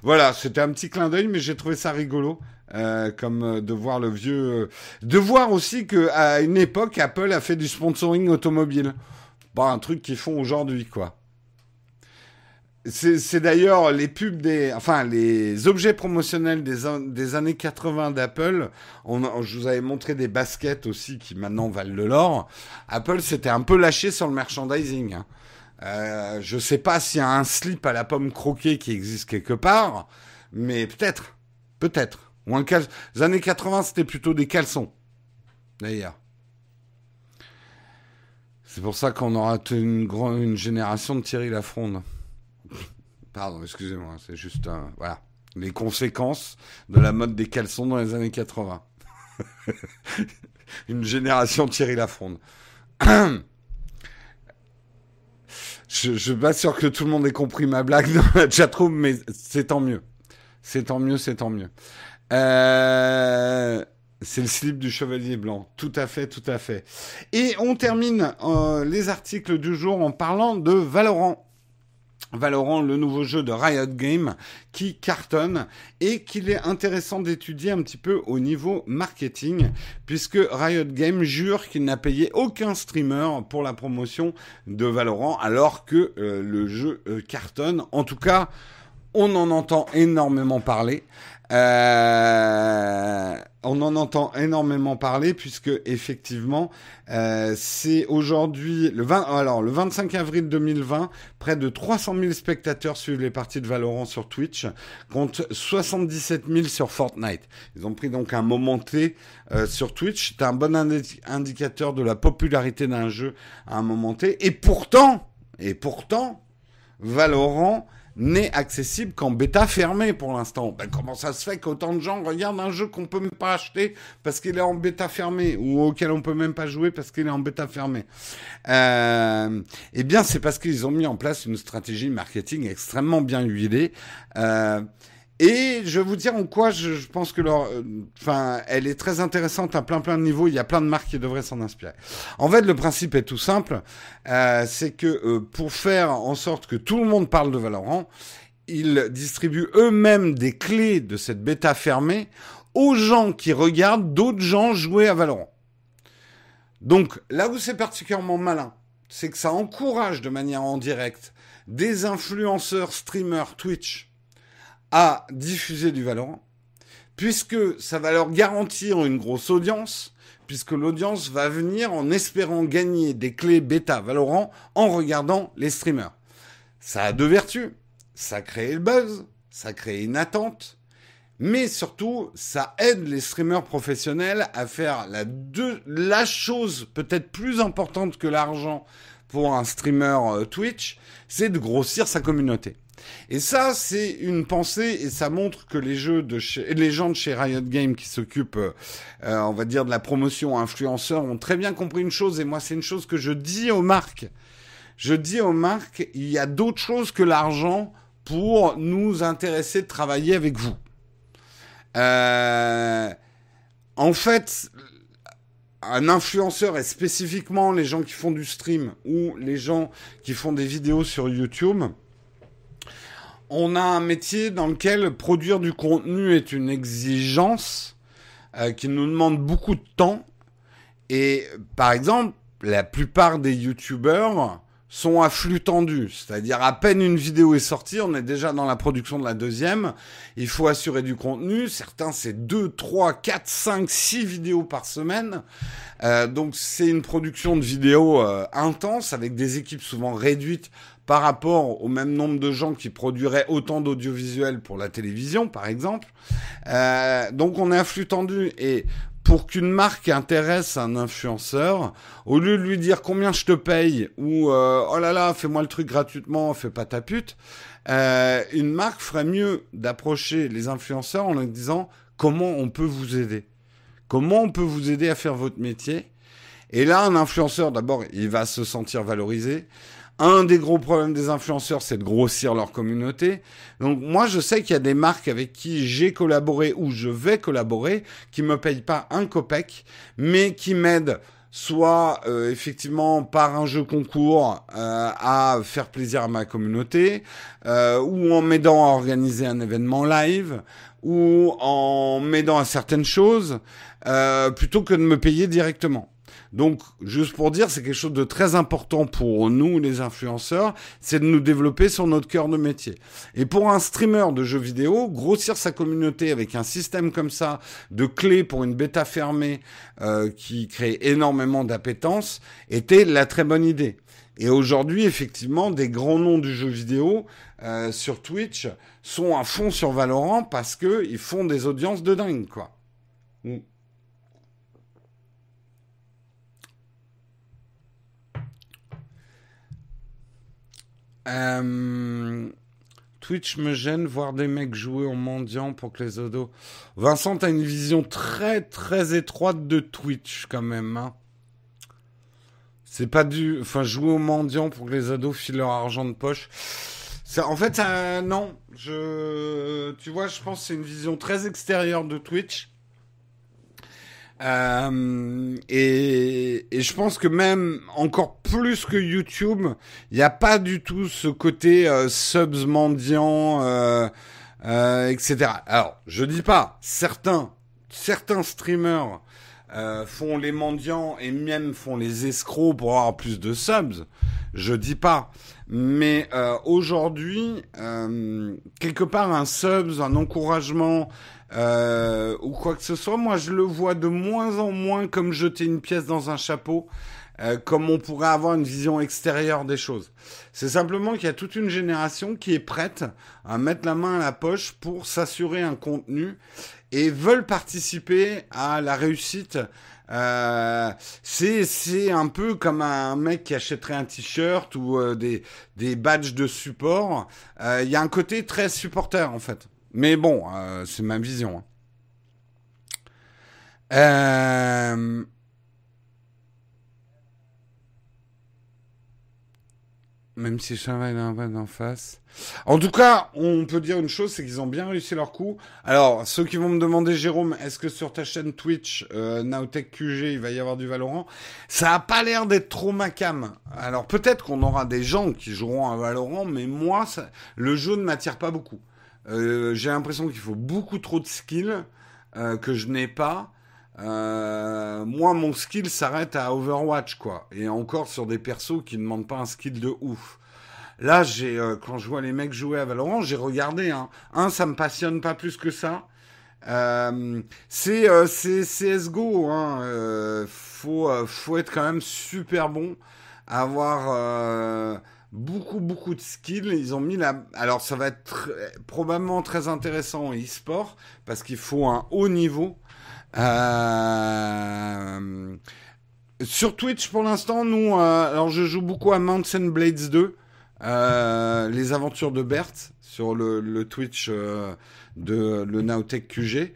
Voilà, c'était un petit clin d'œil, mais j'ai trouvé ça rigolo. Euh, comme euh, de voir le vieux, euh, de voir aussi que à une époque Apple a fait du sponsoring automobile, pas un truc qu'ils font aujourd'hui quoi. C'est d'ailleurs les pubs des, enfin les objets promotionnels des, des années 80 d'Apple. Je vous avais montré des baskets aussi qui maintenant valent de l'or. Apple s'était un peu lâché sur le merchandising. Hein. Euh, je sais pas s'il y a un slip à la pomme croquée qui existe quelque part, mais peut-être, peut-être. Les années 80, c'était plutôt des caleçons. D'ailleurs. C'est pour ça qu'on aura une, génération de Thierry Lafronde. Pardon, excusez-moi, c'est juste voilà, les conséquences de la mode des caleçons dans les années 80. [laughs] une génération Thierry Lafronde. [clears throat] je, je suis pas sûr que tout le monde ait compris ma blague dans la chatroom, mais c'est tant mieux. C'est tant mieux, c'est tant mieux. Euh, c'est le slip du chevalier blanc. Tout à fait, tout à fait. Et on termine euh, les articles du jour en parlant de Valorant. Valorant, le nouveau jeu de Riot Games qui cartonne et qu'il est intéressant d'étudier un petit peu au niveau marketing puisque Riot Games jure qu'il n'a payé aucun streamer pour la promotion de Valorant alors que euh, le jeu cartonne. En tout cas, on en entend énormément parler. Euh, on en entend énormément parler puisque effectivement euh, c'est aujourd'hui le 20 alors le 25 avril 2020 près de 300 000 spectateurs suivent les parties de Valorant sur Twitch contre 77 000 sur Fortnite. Ils ont pris donc un moment T euh, sur Twitch. C'est un bon indicateur de la popularité d'un jeu à un moment T. Et pourtant et pourtant Valorant n'est accessible qu'en bêta fermée pour l'instant. Ben, comment ça se fait qu'autant de gens regardent un jeu qu'on peut même pas acheter parce qu'il est en bêta fermée ou auquel on peut même pas jouer parce qu'il est en bêta fermée euh, Eh bien, c'est parce qu'ils ont mis en place une stratégie marketing extrêmement bien huilée. Euh, et je vais vous dire en quoi je, pense que leur, euh, enfin, elle est très intéressante à plein plein de niveaux. Il y a plein de marques qui devraient s'en inspirer. En fait, le principe est tout simple, euh, c'est que euh, pour faire en sorte que tout le monde parle de Valorant, ils distribuent eux-mêmes des clés de cette bêta fermée aux gens qui regardent d'autres gens jouer à Valorant. Donc là où c'est particulièrement malin, c'est que ça encourage de manière en direct des influenceurs, streamers, Twitch à diffuser du Valorant, puisque ça va leur garantir une grosse audience, puisque l'audience va venir en espérant gagner des clés bêta Valorant en regardant les streamers. Ça a deux vertus. Ça crée le buzz, ça crée une attente, mais surtout, ça aide les streamers professionnels à faire la, la chose peut-être plus importante que l'argent pour un streamer euh, Twitch, c'est de grossir sa communauté. Et ça, c'est une pensée et ça montre que les gens de chez Riot Games qui s'occupent, euh, on va dire, de la promotion influenceurs ont très bien compris une chose et moi, c'est une chose que je dis aux marques. Je dis aux marques, il y a d'autres choses que l'argent pour nous intéresser de travailler avec vous. Euh, en fait, un influenceur et spécifiquement les gens qui font du stream ou les gens qui font des vidéos sur YouTube, on a un métier dans lequel produire du contenu est une exigence euh, qui nous demande beaucoup de temps. Et par exemple, la plupart des youtubeurs sont à flux tendu, c'est-à-dire à peine une vidéo est sortie, on est déjà dans la production de la deuxième, il faut assurer du contenu, certains c'est 2, 3, 4, 5, 6 vidéos par semaine, euh, donc c'est une production de vidéos euh, intense avec des équipes souvent réduites par rapport au même nombre de gens qui produiraient autant d'audiovisuels pour la télévision, par exemple. Euh, donc on est à flux tendu et pour qu'une marque intéresse un influenceur, au lieu de lui dire combien je te paye ou euh, oh là là fais-moi le truc gratuitement, fais pas ta pute, euh, une marque ferait mieux d'approcher les influenceurs en leur disant comment on peut vous aider, comment on peut vous aider à faire votre métier. Et là, un influenceur, d'abord, il va se sentir valorisé. Un des gros problèmes des influenceurs, c'est de grossir leur communauté. Donc moi, je sais qu'il y a des marques avec qui j'ai collaboré ou je vais collaborer qui me payent pas un copec, mais qui m'aident soit euh, effectivement par un jeu concours euh, à faire plaisir à ma communauté, euh, ou en m'aidant à organiser un événement live, ou en m'aidant à certaines choses, plutôt que de me payer directement. Donc, juste pour dire, c'est quelque chose de très important pour nous, les influenceurs, c'est de nous développer sur notre cœur de métier. Et pour un streamer de jeux vidéo, grossir sa communauté avec un système comme ça, de clés pour une bêta fermée euh, qui crée énormément d'appétence, était la très bonne idée. Et aujourd'hui, effectivement, des grands noms du jeu vidéo euh, sur Twitch sont à fond sur Valorant parce qu'ils font des audiences de dingue, quoi. Mm. Euh, Twitch me gêne voir des mecs jouer en mendiant pour que les odos. Vincent, t'as une vision très très étroite de Twitch quand même. Hein. C'est pas du. Enfin, jouer au mendiant pour que les ados filent leur argent de poche. En fait, non. Je, tu vois, je pense que c'est une vision très extérieure de Twitch. Euh, et, je pense que même encore plus que YouTube, il n'y a pas du tout ce côté euh, subs mendiant, euh, etc. Alors, je dis pas, certains, certains streamers font les mendiants et même font les escrocs pour avoir plus de subs. Je dis pas. Mais euh, aujourd'hui, quelque part, un subs, un encouragement, euh, ou quoi que ce soit. Moi, je le vois de moins en moins comme jeter une pièce dans un chapeau, euh, comme on pourrait avoir une vision extérieure des choses. C'est simplement qu'il y a toute une génération qui est prête à mettre la main à la poche pour s'assurer un contenu et veulent participer à la réussite. Euh, c'est c'est un peu comme un mec qui achèterait un t-shirt ou euh, des des badges de support. Euh, il y a un côté très supporter en fait. Mais bon, euh, c'est ma vision. Hein. Même si je travaille dans en face. En tout cas, on peut dire une chose, c'est qu'ils ont bien réussi leur coup. Alors, ceux qui vont me demander, Jérôme, est-ce que sur ta chaîne Twitch, euh, QG, il va y avoir du Valorant? Ça a pas l'air d'être trop ma cam. Alors, peut-être qu'on aura des gens qui joueront à Valorant, mais moi, ça, le jeu ne m'attire pas beaucoup. Euh, j'ai l'impression qu'il faut beaucoup trop de skills euh, que je n'ai pas. Euh, moi, mon skill s'arrête à Overwatch, quoi. Et encore sur des persos qui ne demandent pas un skill de ouf. Là, j'ai euh, quand je vois les mecs jouer à Valorant, j'ai regardé. Hein. Un, ça me passionne pas plus que ça. Euh, c'est c'est CS:GO. Hein. faut faut être quand même super bon, avoir beaucoup beaucoup de skills. Ils ont mis la. Alors ça va être probablement très intéressant en e-sport parce qu'il faut un haut niveau. Euh... Sur Twitch pour l'instant, nous, euh... alors je joue beaucoup à Mountain Blades 2, euh... les aventures de Bert sur le, le Twitch euh, de le Nowtech QG.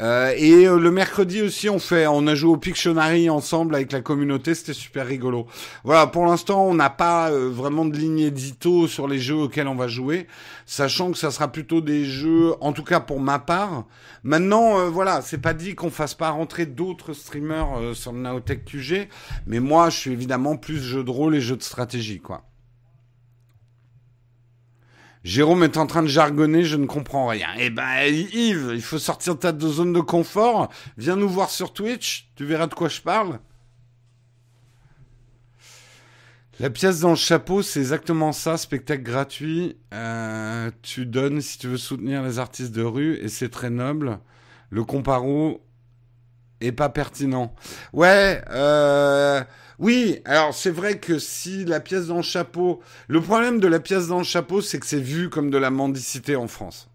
Euh, et euh, le mercredi aussi, on fait, on a joué au Pictionary ensemble avec la communauté, c'était super rigolo. Voilà, pour l'instant, on n'a pas euh, vraiment de ligne édito sur les jeux auxquels on va jouer, sachant que ça sera plutôt des jeux, en tout cas pour ma part. Maintenant, euh, voilà, c'est pas dit qu'on fasse pas rentrer d'autres streamers sur le Nowtech QG, mais moi, je suis évidemment plus jeu de rôle et jeu de stratégie, quoi. Jérôme est en train de jargonner, je ne comprends rien. Eh ben, Yves, il faut sortir de ta zone de confort. Viens nous voir sur Twitch, tu verras de quoi je parle. La pièce dans le chapeau, c'est exactement ça, spectacle gratuit. Euh, tu donnes si tu veux soutenir les artistes de rue et c'est très noble. Le comparo est pas pertinent. Ouais, euh, oui, alors c'est vrai que si la pièce dans le chapeau... Le problème de la pièce dans le chapeau, c'est que c'est vu comme de la mendicité en France.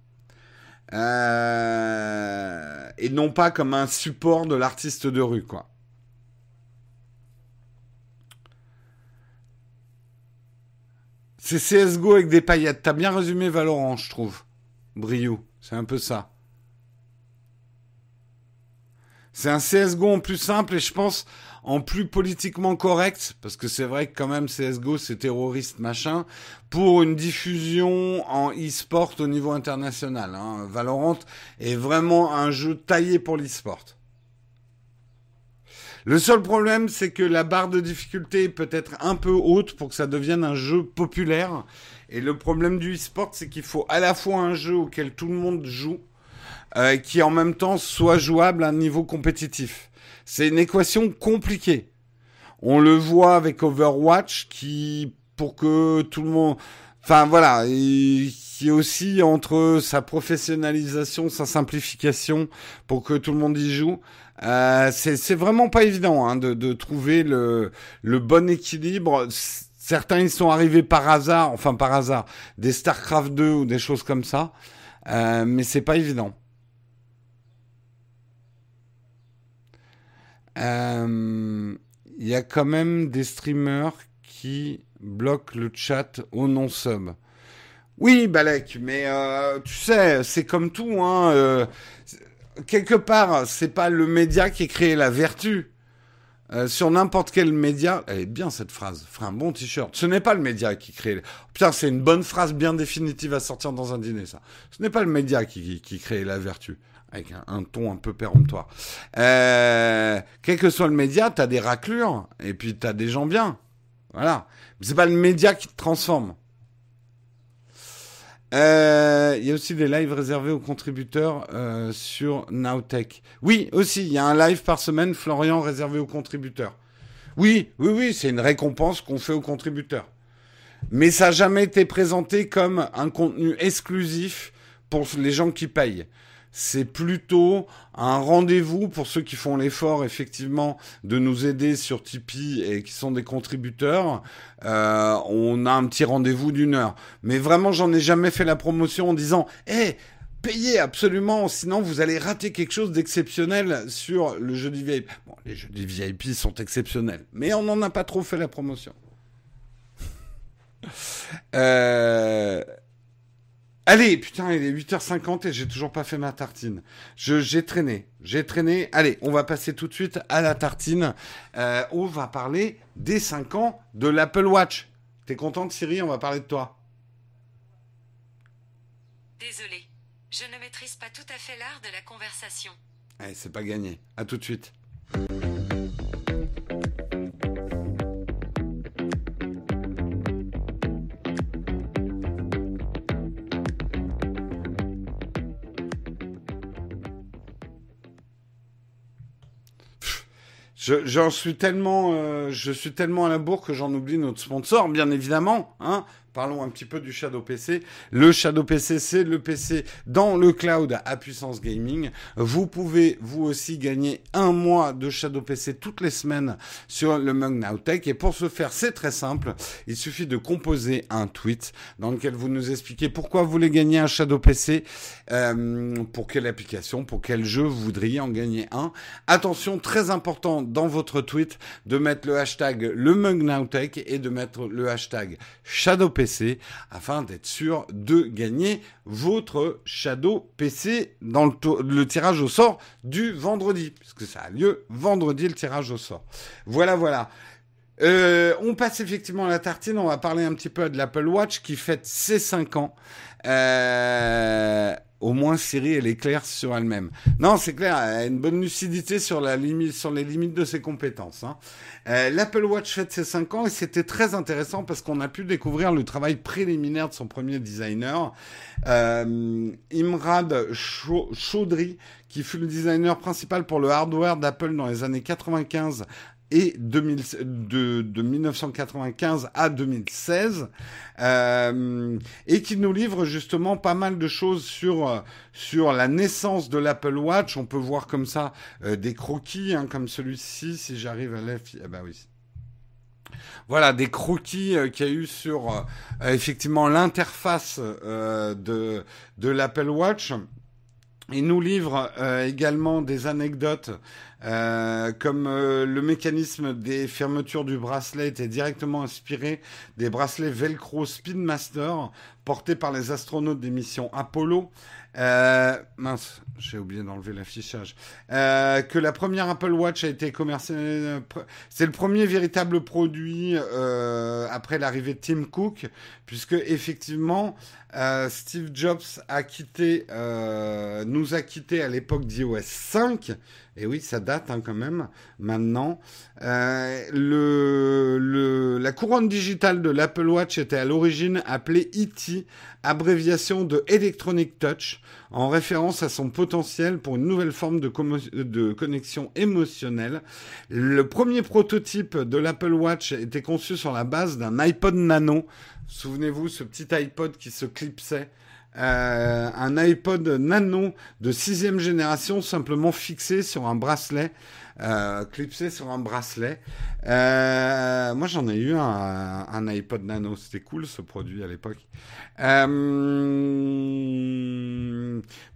Euh, et non pas comme un support de l'artiste de rue, quoi. C'est CSGO avec des paillettes. T'as bien résumé Valorant, je trouve. Briou, c'est un peu ça. C'est un CSGO en plus simple et je pense en plus politiquement correct, parce que c'est vrai que quand même CSGO c'est terroriste machin, pour une diffusion en e-sport au niveau international. Hein. Valorant est vraiment un jeu taillé pour l'e-sport. Le seul problème, c'est que la barre de difficulté peut être un peu haute pour que ça devienne un jeu populaire. Et le problème du e-sport, c'est qu'il faut à la fois un jeu auquel tout le monde joue, euh, qui en même temps soit jouable à un niveau compétitif. C'est une équation compliquée. On le voit avec Overwatch, qui, pour que tout le monde... Enfin voilà, qui est aussi entre sa professionnalisation, sa simplification, pour que tout le monde y joue. Euh, c'est vraiment pas évident hein, de, de, trouver le, le bon équilibre. Certains ils sont arrivés par hasard, enfin par hasard, des Starcraft 2 ou des choses comme ça, euh, mais c'est pas évident. Il y a quand même des streamers qui bloquent le chat au non-sub. Oui, Balek, mais euh, tu sais, c'est comme tout. Hein, euh, quelque part, c'est pas le média qui a créé la vertu. Euh, sur n'importe quel média, elle est bien cette phrase, ferait un bon t-shirt. Ce n'est pas le média qui crée. Putain, c'est une bonne phrase bien définitive à sortir dans un dîner, ça. Ce n'est pas le média qui, qui, crée la vertu, avec un, ton un peu péremptoire. Euh, quel que soit le média, t'as des raclures et puis t'as des gens bien. Voilà. C'est pas le média qui te transforme. Euh, il y a aussi des lives réservés aux contributeurs euh, sur Nowtech. Oui, aussi, il y a un live par semaine, Florian, réservé aux contributeurs. Oui, oui, oui, c'est une récompense qu'on fait aux contributeurs. Mais ça n'a jamais été présenté comme un contenu exclusif pour les gens qui payent c'est plutôt un rendez-vous pour ceux qui font l'effort effectivement de nous aider sur Tipeee et qui sont des contributeurs. Euh, on a un petit rendez-vous d'une heure. Mais vraiment, j'en ai jamais fait la promotion en disant, hé, payez absolument, sinon vous allez rater quelque chose d'exceptionnel sur le jeu du VIP. Bon, les jeux du VIP sont exceptionnels, mais on n'en a pas trop fait la promotion. euh... Allez, putain, il est 8h50 et j'ai toujours pas fait ma tartine. Je, j'ai traîné, j'ai traîné. Allez, on va passer tout de suite à la tartine. Euh, on va parler des 5 ans de l'Apple Watch. T'es contente, Siri? On va parler de toi.
Désolé, je ne maîtrise pas tout à fait l'art de la conversation.
Allez, c'est pas gagné. À tout de suite. J'en suis tellement, euh, je suis tellement à la bourre que j'en oublie notre sponsor, bien évidemment. Hein, Parlons un petit peu du Shadow PC. Le Shadow PC, c'est le PC dans le cloud à puissance gaming. Vous pouvez vous aussi gagner un mois de Shadow PC toutes les semaines sur le Mug Nowtech. Et pour ce faire, c'est très simple. Il suffit de composer un tweet dans lequel vous nous expliquez pourquoi vous voulez gagner un Shadow PC, euh, pour quelle application, pour quel jeu vous voudriez en gagner un. Attention, très important dans votre tweet de mettre le hashtag le Mug Nowtech et de mettre le hashtag Shadow PC afin d'être sûr de gagner votre Shadow PC dans le, tirage au sort du vendredi, puisque ça a lieu vendredi le tirage au sort. Voilà, voilà. Euh, on passe effectivement à la tartine. On va parler un petit peu de l'Apple Watch qui fête ses 5 ans. Euh, au moins Siri, elle est claire sur elle-même. Non, c'est clair, elle a une bonne lucidité sur, la limite, sur les limites de ses compétences. Hein. Euh, L'Apple Watch fête ses 5 ans et c'était très intéressant parce qu'on a pu découvrir le travail préliminaire de son premier designer, euh, Imrad Chaudhry, qui fut le designer principal pour le hardware d'Apple dans les années 95 et 2000, de, de 1995 à 2016 euh, et qui nous livre justement pas mal de choses sur sur la naissance de l'Apple Watch. On peut voir comme ça euh, des croquis hein, comme celui-ci si j'arrive à l'afficher. Ah bah oui. Voilà des croquis euh, qu'il y a eu sur euh, effectivement l'interface euh, de de l'Apple Watch. Il nous livre également des anecdotes euh, comme euh, le mécanisme des fermetures du bracelet était directement inspiré des bracelets Velcro Speedmaster portés par les astronautes des missions Apollo. Euh, mince, j'ai oublié d'enlever l'affichage. Euh, que la première Apple Watch a été commercialisée. C'est le premier véritable produit euh, après l'arrivée de Tim Cook, puisque effectivement, euh, Steve Jobs a quitté, euh, nous a quitté à l'époque d'iOS 5 et oui, ça date hein, quand même maintenant. Euh, le, le, la couronne digitale de l'Apple Watch était à l'origine appelée ET, abréviation de Electronic Touch, en référence à son potentiel pour une nouvelle forme de, de connexion émotionnelle. Le premier prototype de l'Apple Watch était conçu sur la base d'un iPod Nano. Souvenez-vous, ce petit iPod qui se clipsait euh, un iPod Nano de sixième génération simplement fixé sur un bracelet, euh, clipsé sur un bracelet. Euh, moi j'en ai eu un, un iPod Nano, c'était cool ce produit à l'époque. Euh,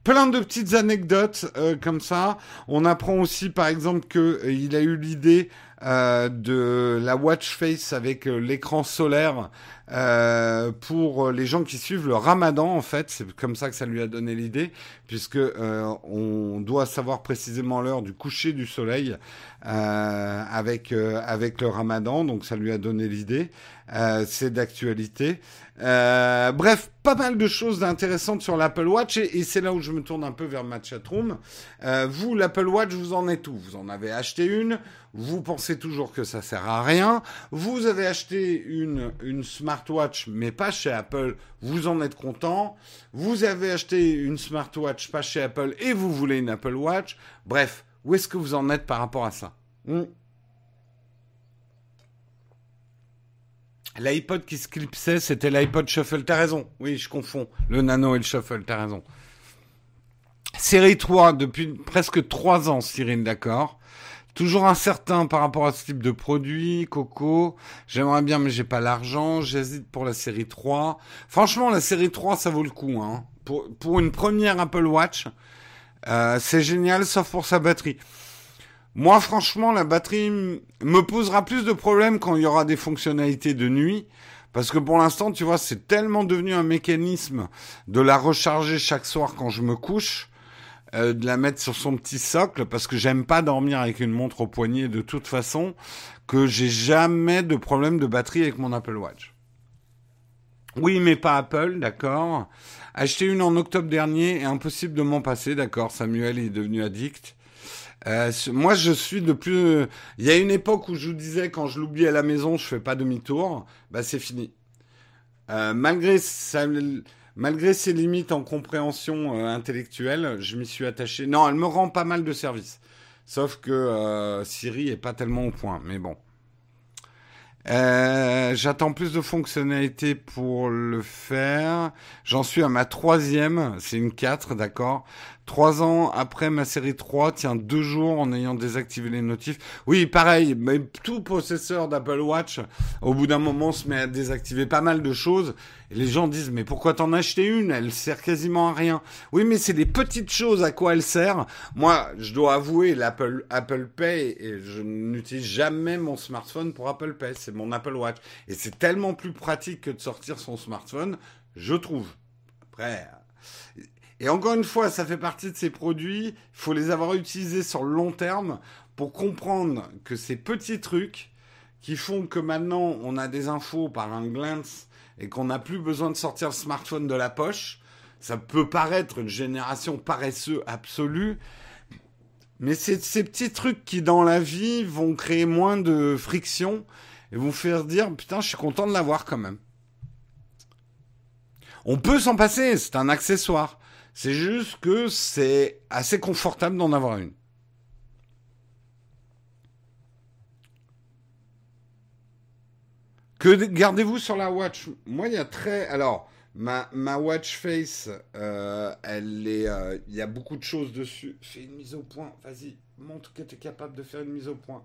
plein de petites anecdotes euh, comme ça. On apprend aussi par exemple que euh, a eu l'idée de la watch face avec l'écran solaire euh, pour les gens qui suivent le Ramadan en fait. C'est comme ça que ça lui a donné l'idée, puisque euh, on doit savoir précisément l'heure du coucher du soleil euh, avec avec le Ramadan, donc ça lui a donné l'idée. C'est d'actualité. Bref, pas mal de choses intéressantes sur l'Apple Watch et, c'est là où je me tourne un peu vers ma chatroom. Vous, l'Apple Watch, vous en êtes où? Vous en avez acheté une? Vous pensez toujours que ça sert à rien? Vous avez acheté une, une smartwatch mais pas chez Apple, vous en êtes content Vous avez acheté une smartwatch pas chez Apple et vous voulez une Apple Watch Bref, où est-ce que vous en êtes par rapport à ça? Hmm L'iPod qui se clipsait, c'était l'iPod Shuffle. T'as raison. Oui, je confonds. Le Nano et le Shuffle, t'as raison. Série 3, depuis presque 3 ans, Cyril, d'accord. Toujours incertain par rapport à ce type de produit, Coco. J'aimerais bien, mais j'ai pas l'argent. J'hésite pour la série 3. Franchement, la série 3, ça vaut le coup. Hein. Pour, pour une première Apple Watch, euh, c'est génial, sauf pour sa batterie. Moi, franchement, la batterie me posera plus de problèmes quand il y aura des fonctionnalités de nuit. Parce que pour l'instant, tu vois, c'est tellement devenu un mécanisme de la recharger chaque soir quand je me couche, euh, de la mettre sur son petit socle, parce que j'aime pas dormir avec une montre au poignet de toute façon, que j'ai jamais de problème de batterie avec mon Apple Watch. Oui, mais pas Apple, d'accord. Acheter une en octobre dernier impossible de m'en passer, d'accord. Samuel est devenu addict. Euh, moi, je suis de plus. Il y a une époque où je vous disais quand je l'oublie à la maison, je fais pas demi-tour. Bah, c'est fini. Euh, malgré ça, malgré ses limites en compréhension euh, intellectuelle, je m'y suis attaché. Non, elle me rend pas mal de services. Sauf que euh, Siri est pas tellement au point. Mais bon. Euh, J'attends plus de fonctionnalités pour le faire. J'en suis à ma troisième, c'est une 4, d'accord. Trois ans après ma série 3, tiens, deux jours en ayant désactivé les notifs. Oui, pareil, mais tout possesseur d'Apple Watch, au bout d'un moment, se met à désactiver pas mal de choses. Les gens disent, mais pourquoi t'en acheter une? Elle sert quasiment à rien. Oui, mais c'est des petites choses à quoi elle sert. Moi, je dois avouer, l'Apple Apple Pay, et je n'utilise jamais mon smartphone pour Apple Pay, c'est mon Apple Watch. Et c'est tellement plus pratique que de sortir son smartphone, je trouve. Après, et encore une fois, ça fait partie de ces produits, il faut les avoir utilisés sur le long terme pour comprendre que ces petits trucs qui font que maintenant on a des infos par un glance et qu'on n'a plus besoin de sortir le smartphone de la poche. Ça peut paraître une génération paresseuse absolue, mais c'est ces petits trucs qui dans la vie vont créer moins de friction et vont faire dire putain je suis content de l'avoir quand même. On peut s'en passer, c'est un accessoire. C'est juste que c'est assez confortable d'en avoir une. Que gardez-vous sur la watch Moi, il y a très. Alors, ma, ma watch face, euh, elle est. Euh, il y a beaucoup de choses dessus. Fais une mise au point. Vas-y, montre que tu es capable de faire une mise au point.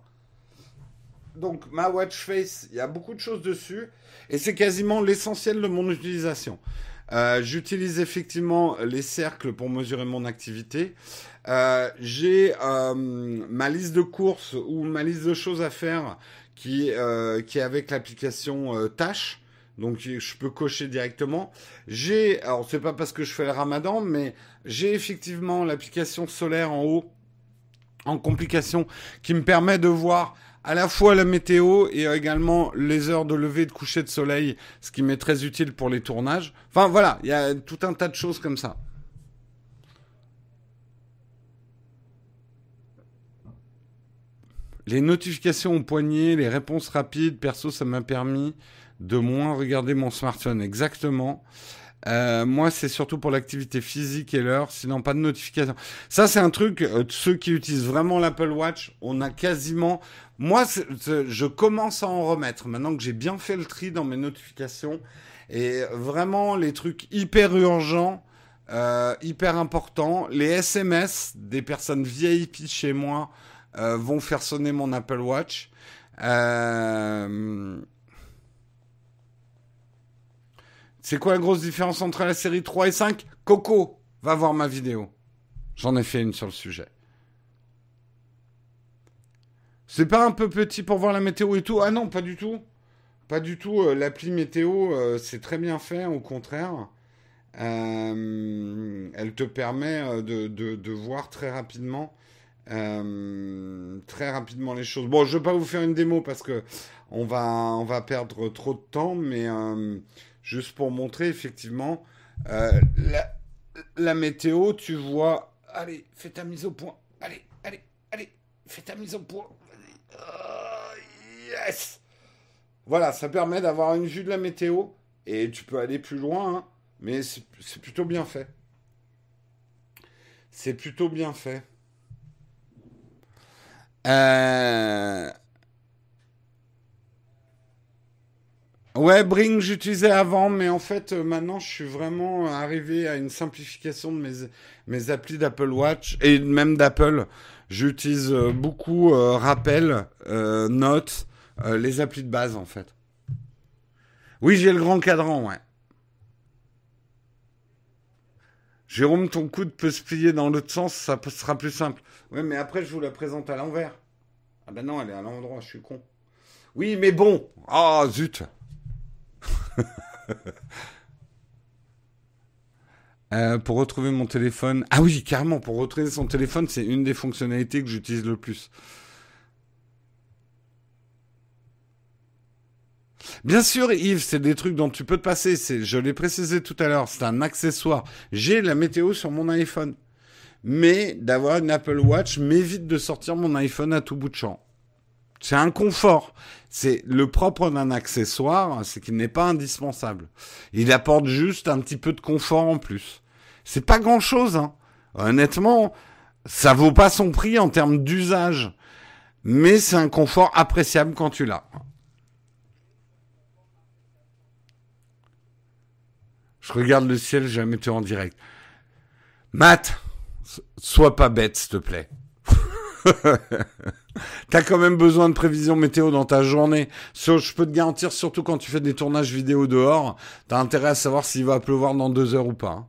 Donc, ma watch face, il y a beaucoup de choses dessus. Et c'est quasiment l'essentiel de mon utilisation. Euh, j'utilise effectivement les cercles pour mesurer mon activité. J'ai ma liste de courses ou ma liste de choses à faire qui, euh, qui est avec l'application euh, Tâche. Donc je peux cocher directement. J'ai, alors c'est pas parce que je fais le ramadan, mais j'ai effectivement l'application solaire en haut, en complication, qui me permet de voir à la fois la météo et également les heures de lever et de coucher de soleil, ce qui m'est très utile pour les tournages. Enfin voilà, il y a tout un tas de choses comme ça. Les notifications au poignet, les réponses rapides, perso, ça m'a permis de moins regarder mon smartphone. Exactement. Euh, moi, c'est surtout pour l'activité physique et l'heure, sinon pas de notification. Ça, c'est un truc, euh, ceux qui utilisent vraiment l'Apple Watch, on a quasiment... Moi, je commence à en remettre, maintenant que j'ai bien fait le tri dans mes notifications. Et vraiment, les trucs hyper urgents, euh, hyper importants, les SMS des personnes VIP chez moi, euh, vont faire sonner mon Apple Watch. Euh... C'est quoi la grosse différence entre la série 3 et 5 Coco, va voir ma vidéo. J'en ai fait une sur le sujet. C'est pas un peu petit pour voir la météo et tout? Ah non, pas du tout. Pas du tout. Euh, L'appli météo, c'est très bien fait, au contraire. Elle te permet de, voir très rapidement euh, très rapidement les choses. Bon, je vais pas vous faire une démo parce que on va on va perdre trop de temps, mais euh, juste pour montrer effectivement euh, la, météo, tu vois. Allez, fais ta mise au point. Allez, allez, allez, fais ta mise au point. Yes. Voilà, ça permet d'avoir une vue de la météo et tu peux aller plus loin, hein, mais c'est plutôt bien fait. C'est plutôt bien fait. Euh... Ouais, Bring, j'utilisais avant, mais en fait, euh, maintenant, je suis vraiment arrivé à une simplification de mes, mes applis d'Apple Watch et même d'Apple. J'utilise euh, beaucoup Rappel, Notes, les applis de base, en fait. Oui, j'ai le grand cadran, ouais. Jérôme, ton coude peut se plier dans l'autre sens, ça sera plus simple. Oui, mais après, je vous la présente à l'envers. Ah ben non, elle est à l'endroit, je suis con. Oui, mais bon. Ah, zut. [laughs] euh, pour retrouver mon téléphone. Ah oui, carrément, pour retrouver son téléphone, c'est une des fonctionnalités que j'utilise le plus. Bien sûr, Yves, c'est des trucs dont tu peux te passer. Je l'ai précisé tout à l'heure, c'est un accessoire. J'ai la météo sur mon iPhone. Mais d'avoir une Apple Watch m'évite de sortir mon iPhone à tout bout de champ. C'est un confort. C'est le propre d'un accessoire, c'est qu'il n'est pas indispensable. Il apporte juste un petit peu de confort en plus. C'est pas grand chose, hein. Honnêtement, ça vaut pas son prix en termes d'usage. Mais c'est un confort appréciable quand tu l'as. Je regarde le ciel, j'ai la météo en direct. Matt, sois pas bête, s'il te plaît. [laughs] T'as quand même besoin de prévisions météo dans ta journée. Je peux te garantir, surtout quand tu fais des tournages vidéo dehors, t'as intérêt à savoir s'il va pleuvoir dans deux heures ou pas.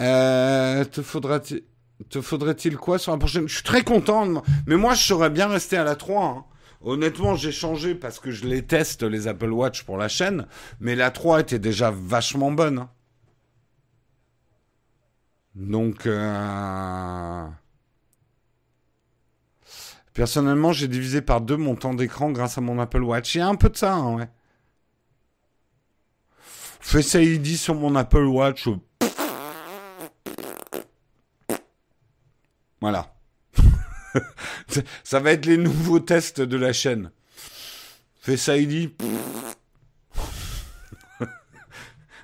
Euh, te faudra-t-il faudrait-il quoi sur la prochaine? Je suis très content, mais moi je serais bien resté à la 3. Hein. Honnêtement, j'ai changé parce que je les teste, les Apple Watch, pour la chaîne. Mais la 3 était déjà vachement bonne. Hein. Donc... Euh... Personnellement, j'ai divisé par deux mon temps d'écran grâce à mon Apple Watch. Il y a un peu de ça, hein, ouais. Face ID sur mon Apple Watch. Voilà. [laughs] ça va être les nouveaux tests de la chaîne. Face ID. [laughs]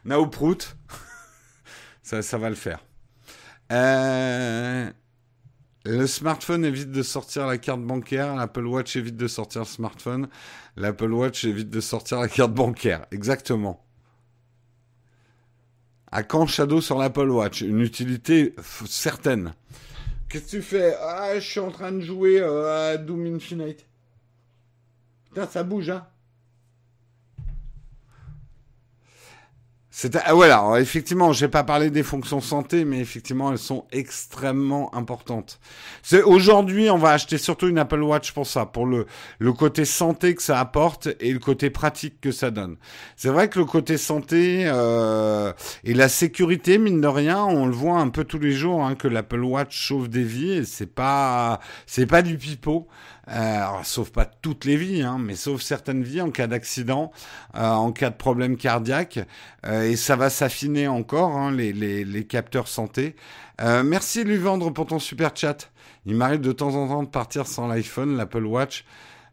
Now Prout. [laughs] ça, ça va le faire. Euh, le smartphone évite de sortir la carte bancaire, l'Apple Watch évite de sortir le smartphone, l'Apple Watch évite de sortir la carte bancaire. Exactement. À quand Shadow sur l'Apple Watch? Une utilité certaine. Qu'est-ce que tu fais? Ah, je suis en train de jouer euh, à Doom Infinite. Putain, ça bouge, hein C'est ah, voilà, effectivement, j'ai pas parlé des fonctions santé, mais effectivement, elles sont extrêmement importantes. C'est aujourd'hui, on va acheter surtout une Apple Watch pour ça, pour le le côté santé que ça apporte et le côté pratique que ça donne. C'est vrai que le côté santé euh, et la sécurité, mine de rien, on le voit un peu tous les jours, hein, que l'Apple Watch sauve des vies. Et c'est pas c'est pas du pipeau. Euh, sauf pas toutes les vies, hein, mais sauf certaines vies en cas d'accident, euh, en cas de problème cardiaque, euh, et ça va s'affiner encore, hein, les, les, capteurs santé. Merci lui vendre pour ton super chat. Il m'arrive de temps en temps de partir sans l'iPhone, l'Apple Watch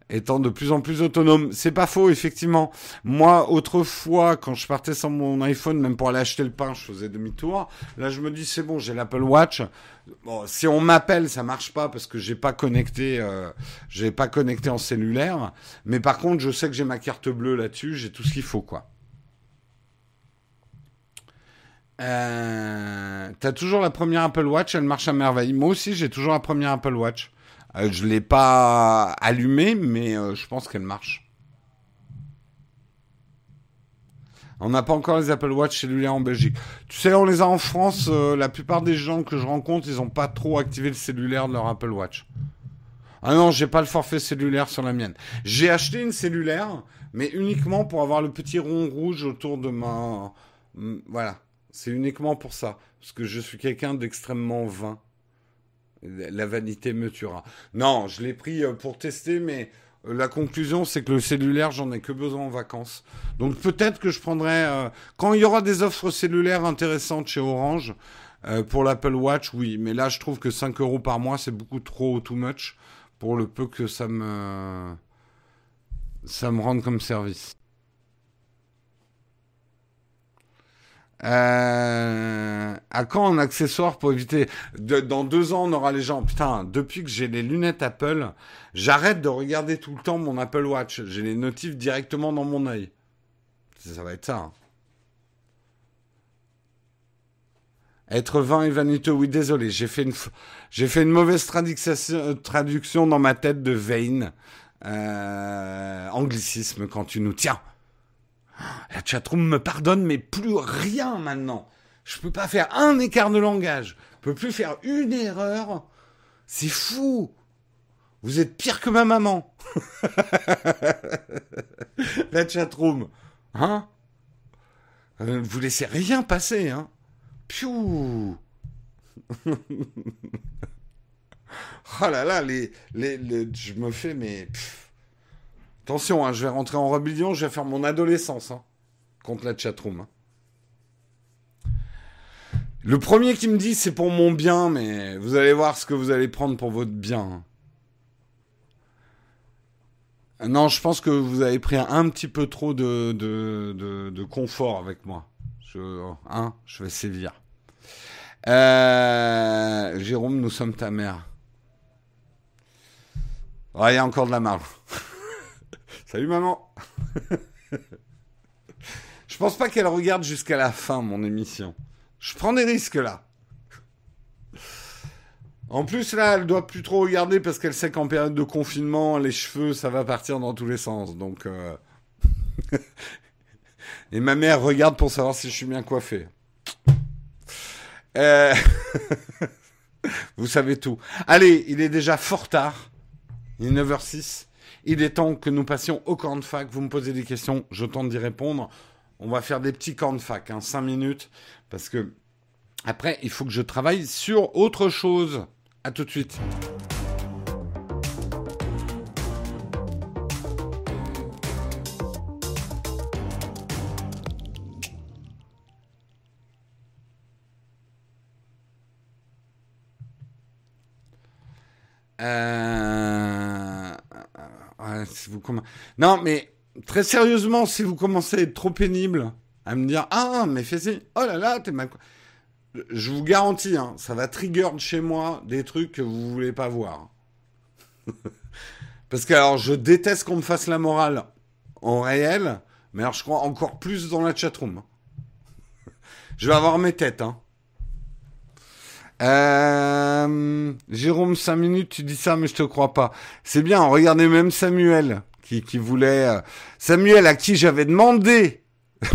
étant de plus en plus autonome. C'est pas faux, effectivement. Moi, autrefois, quand je partais sans mon iPhone, même pour aller acheter le pain, je faisais demi-tour. Là, je me dis, c'est bon, j'ai l'Apple Watch. Bon, si on m'appelle, ça marche pas parce que j'ai pas euh, pas connecté en cellulaire. Mais par contre, je sais que j'ai ma carte bleue là-dessus, j'ai tout ce qu'il faut, quoi. Euh, T'as toujours la première Apple Watch, elle marche à merveille. Moi aussi, j'ai toujours la première Apple Watch. Euh, je l'ai pas allumée, mais euh, je pense qu'elle marche. On n'a pas encore les Apple Watch cellulaires en Belgique. Tu sais, on les a en France. Euh, la plupart des gens que je rencontre, ils n'ont pas trop activé le cellulaire de leur Apple Watch. Ah non, j'ai pas le forfait cellulaire sur la mienne. J'ai acheté une cellulaire, mais uniquement pour avoir le petit rond rouge autour de ma... Voilà. C'est uniquement pour ça. Parce que je suis quelqu'un d'extrêmement vain. La vanité me tuera. Non, je l'ai pris euh, pour tester, mais euh, la conclusion, c'est que le cellulaire, j'en ai que besoin en vacances. Donc peut-être que je prendrai... Euh, quand il y aura des offres cellulaires intéressantes chez Orange, euh, pour l'Apple Watch, oui. Mais là, je trouve que 5 euros par mois, c'est beaucoup trop too much pour le peu que ça me... ça me rende comme service. Euh, à quand un accessoire pour éviter Dans deux ans, on aura les gens. Putain, depuis que j'ai les lunettes Apple, j'arrête de regarder tout le temps mon Apple Watch. J'ai les notifs directement dans mon œil. Ça va être ça. Hein. Être vain et vaniteux, oui, désolé, j'ai fait une, mauvaise traduction, traduction dans ma tête de vain. Euh, anglicisme quand tu nous tiens. La chatroom me pardonne, mais plus rien maintenant. Je peux pas faire un écart de langage. Je peux plus faire une erreur. C'est fou. Vous êtes pire que ma maman. [laughs] La chatroom. Hein? Euh, Vous laissez rien passer, hein Piou [laughs] Oh là là, les, les, les je me fais, mais... Attention, hein, je vais rentrer en rébellion, je vais faire mon adolescence hein, contre la chatroom. Hein. Le premier qui me dit c'est pour mon bien, mais vous allez voir ce que vous allez prendre pour votre bien. Non, je pense que vous avez pris un, petit peu trop de, de, confort avec moi. Je, hein, je vais sévir. Euh, Jérôme, nous sommes ta mère. Il y a encore de la marge. [laughs] Salut maman. Je pense pas qu'elle regarde jusqu'à la fin mon émission. Je prends des risques là. En plus là, elle doit plus trop regarder parce qu'elle sait qu'en période de confinement, les cheveux, ça va partir dans tous les sens. Donc euh... [laughs] et ma mère regarde pour savoir si je suis bien coiffé. Euh... [laughs] Vous savez tout. Allez, il est déjà fort tard. Il est 9h06. Il est temps que nous passions au camp de fac. Vous me posez des questions, je tente d'y répondre. On va faire des petits camps de fac, 5 minutes, parce que après, il faut que je travaille sur autre chose. À tout de suite. Euh... Non, mais très sérieusement, si vous commencez à être trop pénible, à me dire Ah, mais fais-y, oh là là, t'es mal. Je vous garantis, hein, ça va trigger de chez moi des trucs que vous voulez pas voir. [laughs] Parce que alors, je déteste qu'on me fasse la morale en réel, mais alors je crois encore plus dans la chatroom. [laughs] je vais avoir mes têtes, hein. Euh, Jérôme, 5 minutes, tu dis ça, mais je te crois pas. C'est bien, regardez même Samuel, qui, voulait... Euh, Samuel, à qui j'avais demandé [laughs]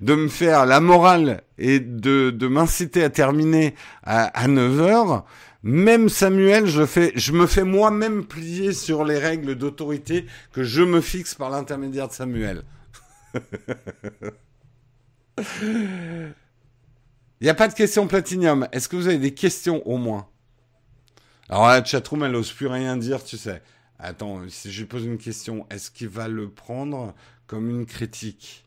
de me faire la morale et de, de m'inciter à terminer à, à 9 heures. Même Samuel, je, fais, je me fais moi-même plier sur les règles d'autorité que je me fixe par l'intermédiaire de Samuel. [laughs] Il n'y a pas de questions Platinium. Est-ce que vous avez des questions au moins? Alors la chatroom, elle n'ose plus rien dire, tu sais. Attends, si je lui pose une question, est-ce qu'il va le prendre comme une critique?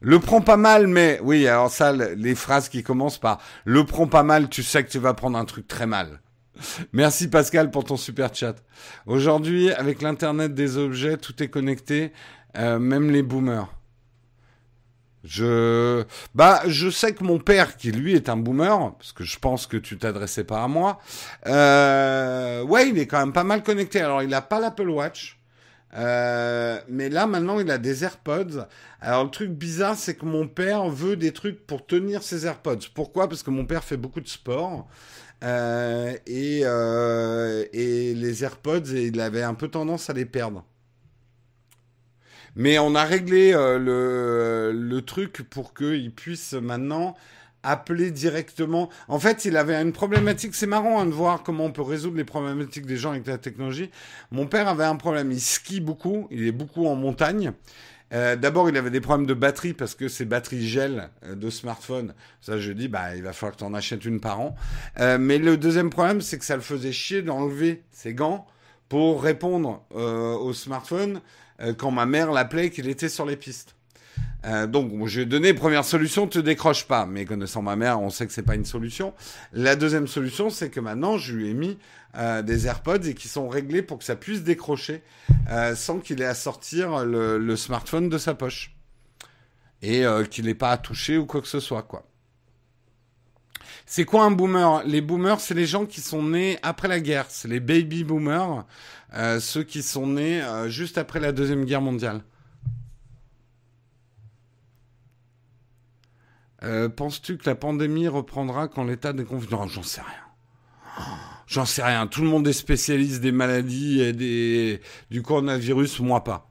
Le prends pas mal, mais oui, alors ça, les phrases qui commencent par le prends pas mal, tu sais que tu vas prendre un truc très mal. Merci Pascal pour ton super chat. Aujourd'hui, avec l'internet des objets, tout est connecté, euh, même les boomers. Je, bah, je sais que mon père, qui lui est un boomer, parce que je pense que tu t'adressais pas à moi, euh, ouais, il est quand même pas mal connecté. Alors, il a pas l'Apple Watch, euh, mais là, maintenant, il a des AirPods. Alors, le truc bizarre, c'est que mon père veut des trucs pour tenir ses AirPods. Pourquoi? Parce que mon père fait beaucoup de sport. Euh, et, et les AirPods, il avait un peu tendance à les perdre. Mais on a réglé euh, le, le truc pour qu'il puisse maintenant appeler directement. En fait, il avait une problématique. C'est marrant hein, de voir comment on peut résoudre les problématiques des gens avec la technologie. Mon père avait un problème. Il skie beaucoup. Il est beaucoup en montagne. Euh, D'abord, il avait des problèmes de batterie parce que ses batteries gel euh, de smartphone, ça je dis, bah il va falloir que tu en achètes une par an. Euh, mais le deuxième problème, c'est que ça le faisait chier d'enlever ses gants pour répondre euh, au smartphone quand ma mère l'appelait qu'il était sur les pistes. Euh, donc, je lui ai donné première solution, te décroche pas. Mais connaissant ma mère, on sait que c'est pas une solution. La deuxième solution, c'est que maintenant, je lui ai mis euh, des AirPods et qui sont réglés pour que ça puisse décrocher euh, sans qu'il ait à sortir le, le, smartphone de sa poche et euh, qu'il n'ait pas à toucher ou quoi que ce soit, quoi. C'est quoi un boomer? Les boomers, c'est les gens qui sont nés après la guerre. C'est les baby boomers, euh, ceux qui sont nés euh, juste après la deuxième guerre mondiale. Euh, Penses-tu que la pandémie reprendra quand l'état des confinements J'en sais rien. J'en sais rien. Tout le monde est spécialiste des maladies et des... du coronavirus, moi pas.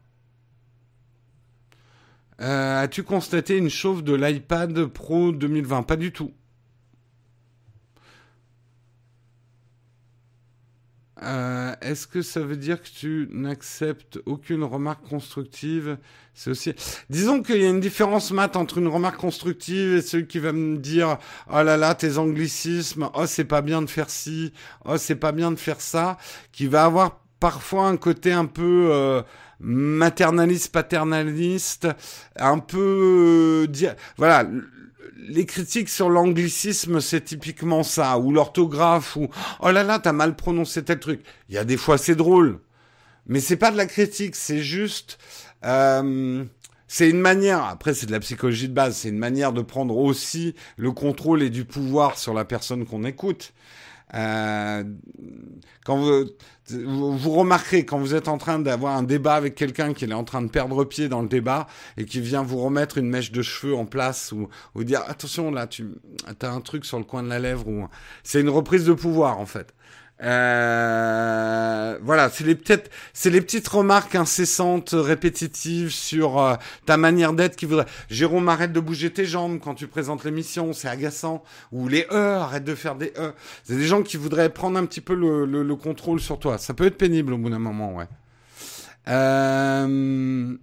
As-tu constaté une chauffe de l'iPad Pro 2020 Pas du tout. Euh, Est-ce que ça veut dire que tu n'acceptes aucune remarque constructive? C'est aussi. Disons qu'il y a une différence mat entre une remarque constructive et celui qui va me dire oh là là tes anglicismes, oh c'est pas bien de faire ci, oh c'est pas bien de faire ça, qui va avoir parfois un côté un peu euh, maternaliste, paternaliste, un peu euh, voilà les critiques sur l'anglicisme, c'est typiquement ça, ou l'orthographe, ou oh là là, t'as mal prononcé tel truc. Il y a des fois c'est drôle, mais c'est pas de la critique, c'est juste, euh, c'est une manière. Après, c'est de la psychologie de base, c'est une manière de prendre aussi le contrôle et du pouvoir sur la personne qu'on écoute. Euh, quand vous, vous quand vous êtes en train d'avoir un débat avec quelqu'un qui est en train de perdre pied dans le débat et qui vient vous remettre une mèche de cheveux en place ou, ou dire attention là tu as un truc sur le coin de la lèvre ou c'est une reprise de pouvoir en fait. Euh, voilà, c'est les peut-être, c'est les petites remarques incessantes, répétitives sur euh, ta manière d'être qui voudrait. Jérôme, arrête de bouger tes jambes quand tu présentes l'émission, c'est agaçant. Ou les e, arrête de faire des e. C'est des gens qui voudraient prendre un petit peu le, le, le, contrôle sur toi. Ça peut être pénible au bout d'un moment, ouais. Euh...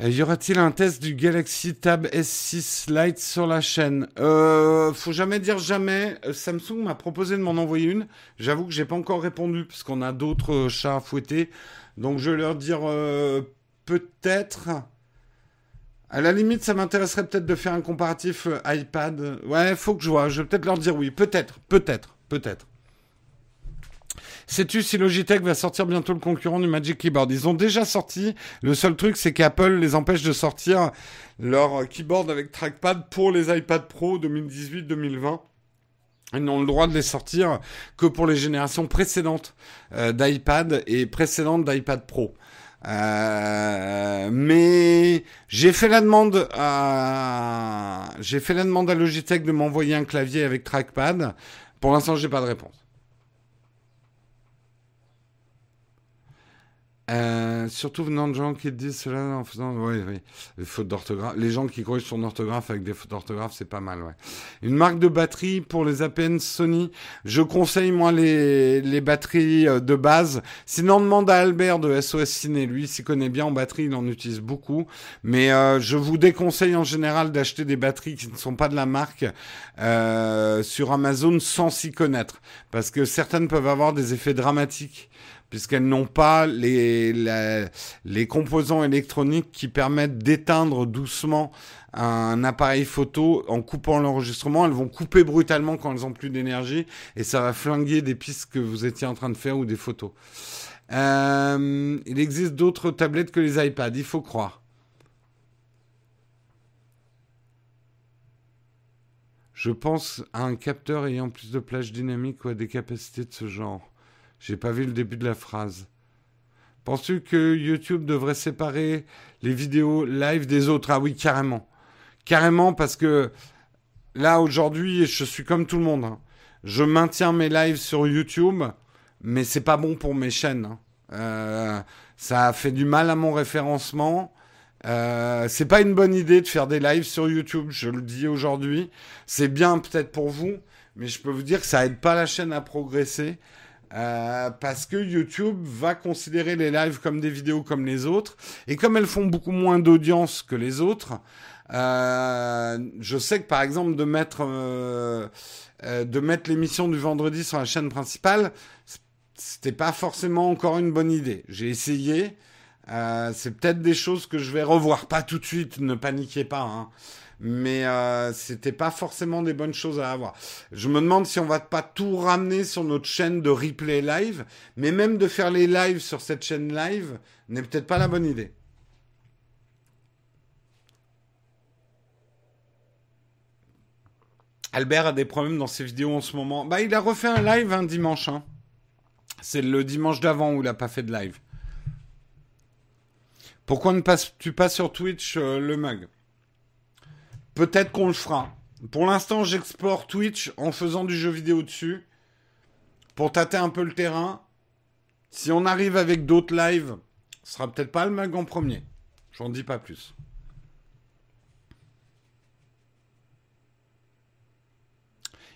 y aura-t-il un test du Galaxy Tab S6 Lite sur la chaîne? Euh, Faut jamais dire jamais. Euh, Samsung m'a proposé de m'en envoyer une. J'avoue que j'ai pas encore répondu parce qu'on a d'autres chats à fouetter. Donc je vais leur dire euh, peut-être. À la limite, ça m'intéresserait peut-être de faire un comparatif iPad. Ouais, faut que je vois. Je vais peut-être leur dire oui. Peut-être, peut-être, peut-être. Sais-tu si Logitech va sortir bientôt le concurrent du Magic Keyboard? Ils ont déjà sorti. Le seul truc, c'est qu'Apple les empêche de sortir leur keyboard avec trackpad pour les iPad Pro 2018-2020. Ils n'ont le droit de les sortir que pour les générations précédentes euh, d'iPad et précédentes d'iPad Pro. Euh, mais j'ai fait la demande à Logitech de m'envoyer un clavier avec trackpad. Pour l'instant, j'ai pas de réponse. Euh, surtout venant de gens qui disent cela en faisant, oui, oui, des fautes d'orthographe. Les gens qui corrigent son orthographe avec des fautes d'orthographe, c'est pas mal, ouais. Une marque de batterie pour les APN Sony. Je conseille, moi, les, les batteries euh, de base. Sinon, demande à Albert de SOS Ciné. Lui, s'y connaît bien en batterie, il en utilise beaucoup. Mais euh, je vous déconseille en général d'acheter des batteries qui ne sont pas de la marque euh, sur Amazon sans s'y connaître. Parce que certaines peuvent avoir des effets dramatiques puisqu'elles n'ont pas les, composants électroniques qui permettent d'éteindre doucement un appareil photo en coupant l'enregistrement. Elles vont couper brutalement quand elles ont plus d'énergie et ça va flinguer des pistes que vous étiez en train de faire ou des photos. Euh, il existe d'autres tablettes que les iPads, il faut croire. Je pense à un capteur ayant plus de plage dynamique ou à des capacités de ce genre. J'ai pas vu le début de la phrase. Penses-tu que YouTube devrait séparer les vidéos live des autres? Ah oui, carrément. Carrément parce que là aujourd'hui, je suis comme tout le monde. Hein. Je maintiens mes lives sur YouTube, mais c'est pas bon pour mes chaînes. Hein. Euh, ça fait du mal à mon référencement. Euh, c'est pas une bonne idée de faire des lives sur YouTube, je le dis aujourd'hui. C'est bien peut-être pour vous, mais je peux vous dire que ça aide pas la chaîne à progresser. Euh, parce que YouTube va considérer les lives comme des vidéos comme les autres. Et comme elles font beaucoup moins d'audience que les autres, euh, je sais que par exemple de mettre, euh, euh de mettre l'émission du vendredi sur la chaîne principale, c'était pas forcément encore une bonne idée. J'ai essayé. Euh, c'est peut-être des choses que je vais revoir. Pas tout de suite, ne paniquez pas. Hein mais euh, c'était pas forcément des bonnes choses à avoir. Je me demande si on va pas tout ramener sur notre chaîne de replay live, mais même de faire les lives sur cette chaîne live n'est peut-être pas la bonne idée. Albert a des problèmes dans ses vidéos en ce moment. Bah, il a refait un live un dimanche. Hein. C'est le dimanche d'avant où il n'a pas fait de live. Pourquoi ne passes-tu pas sur Twitch euh, le mug? Peut-être qu'on le fera. Pour l'instant, j'exporte Twitch en faisant du jeu vidéo dessus. Pour tâter un peu le terrain. Si on arrive avec d'autres lives, ce sera peut-être pas le mag en premier. J'en dis pas plus.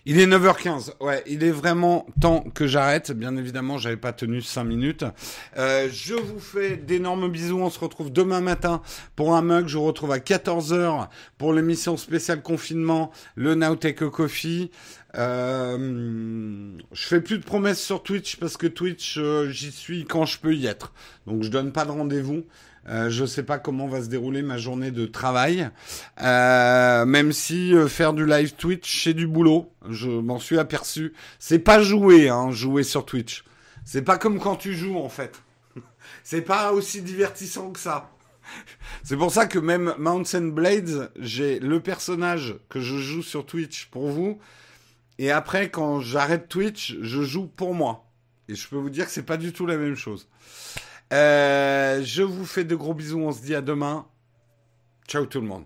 Il est 9h15. Ouais, il est vraiment temps que j'arrête. Bien évidemment, j'avais pas tenu 5 minutes. Euh, je vous fais d'énormes bisous. On se retrouve demain matin pour un mug. Je vous retrouve à 14h pour l'émission spéciale confinement, le Nowtech Coffee. Euh, je fais plus de promesses sur Twitch parce que Twitch, euh, j'y suis quand je peux y être. Donc je donne pas de rendez-vous. Euh, je ne sais pas comment va se dérouler ma journée de travail, euh, même si euh, faire du live Twitch c'est du boulot. Je m'en suis aperçu. C'est pas jouer, hein, jouer sur Twitch. C'est pas comme quand tu joues en fait. [laughs] c'est pas aussi divertissant que ça. [laughs] C'est pour ça que même Mountain Blades, j'ai le personnage que je joue sur Twitch pour vous. Et après, quand j'arrête Twitch, je joue pour moi. Et je peux vous dire que c'est pas du tout la même chose. Euh, je vous fais de gros bisous. On se dit à demain. Ciao tout le monde.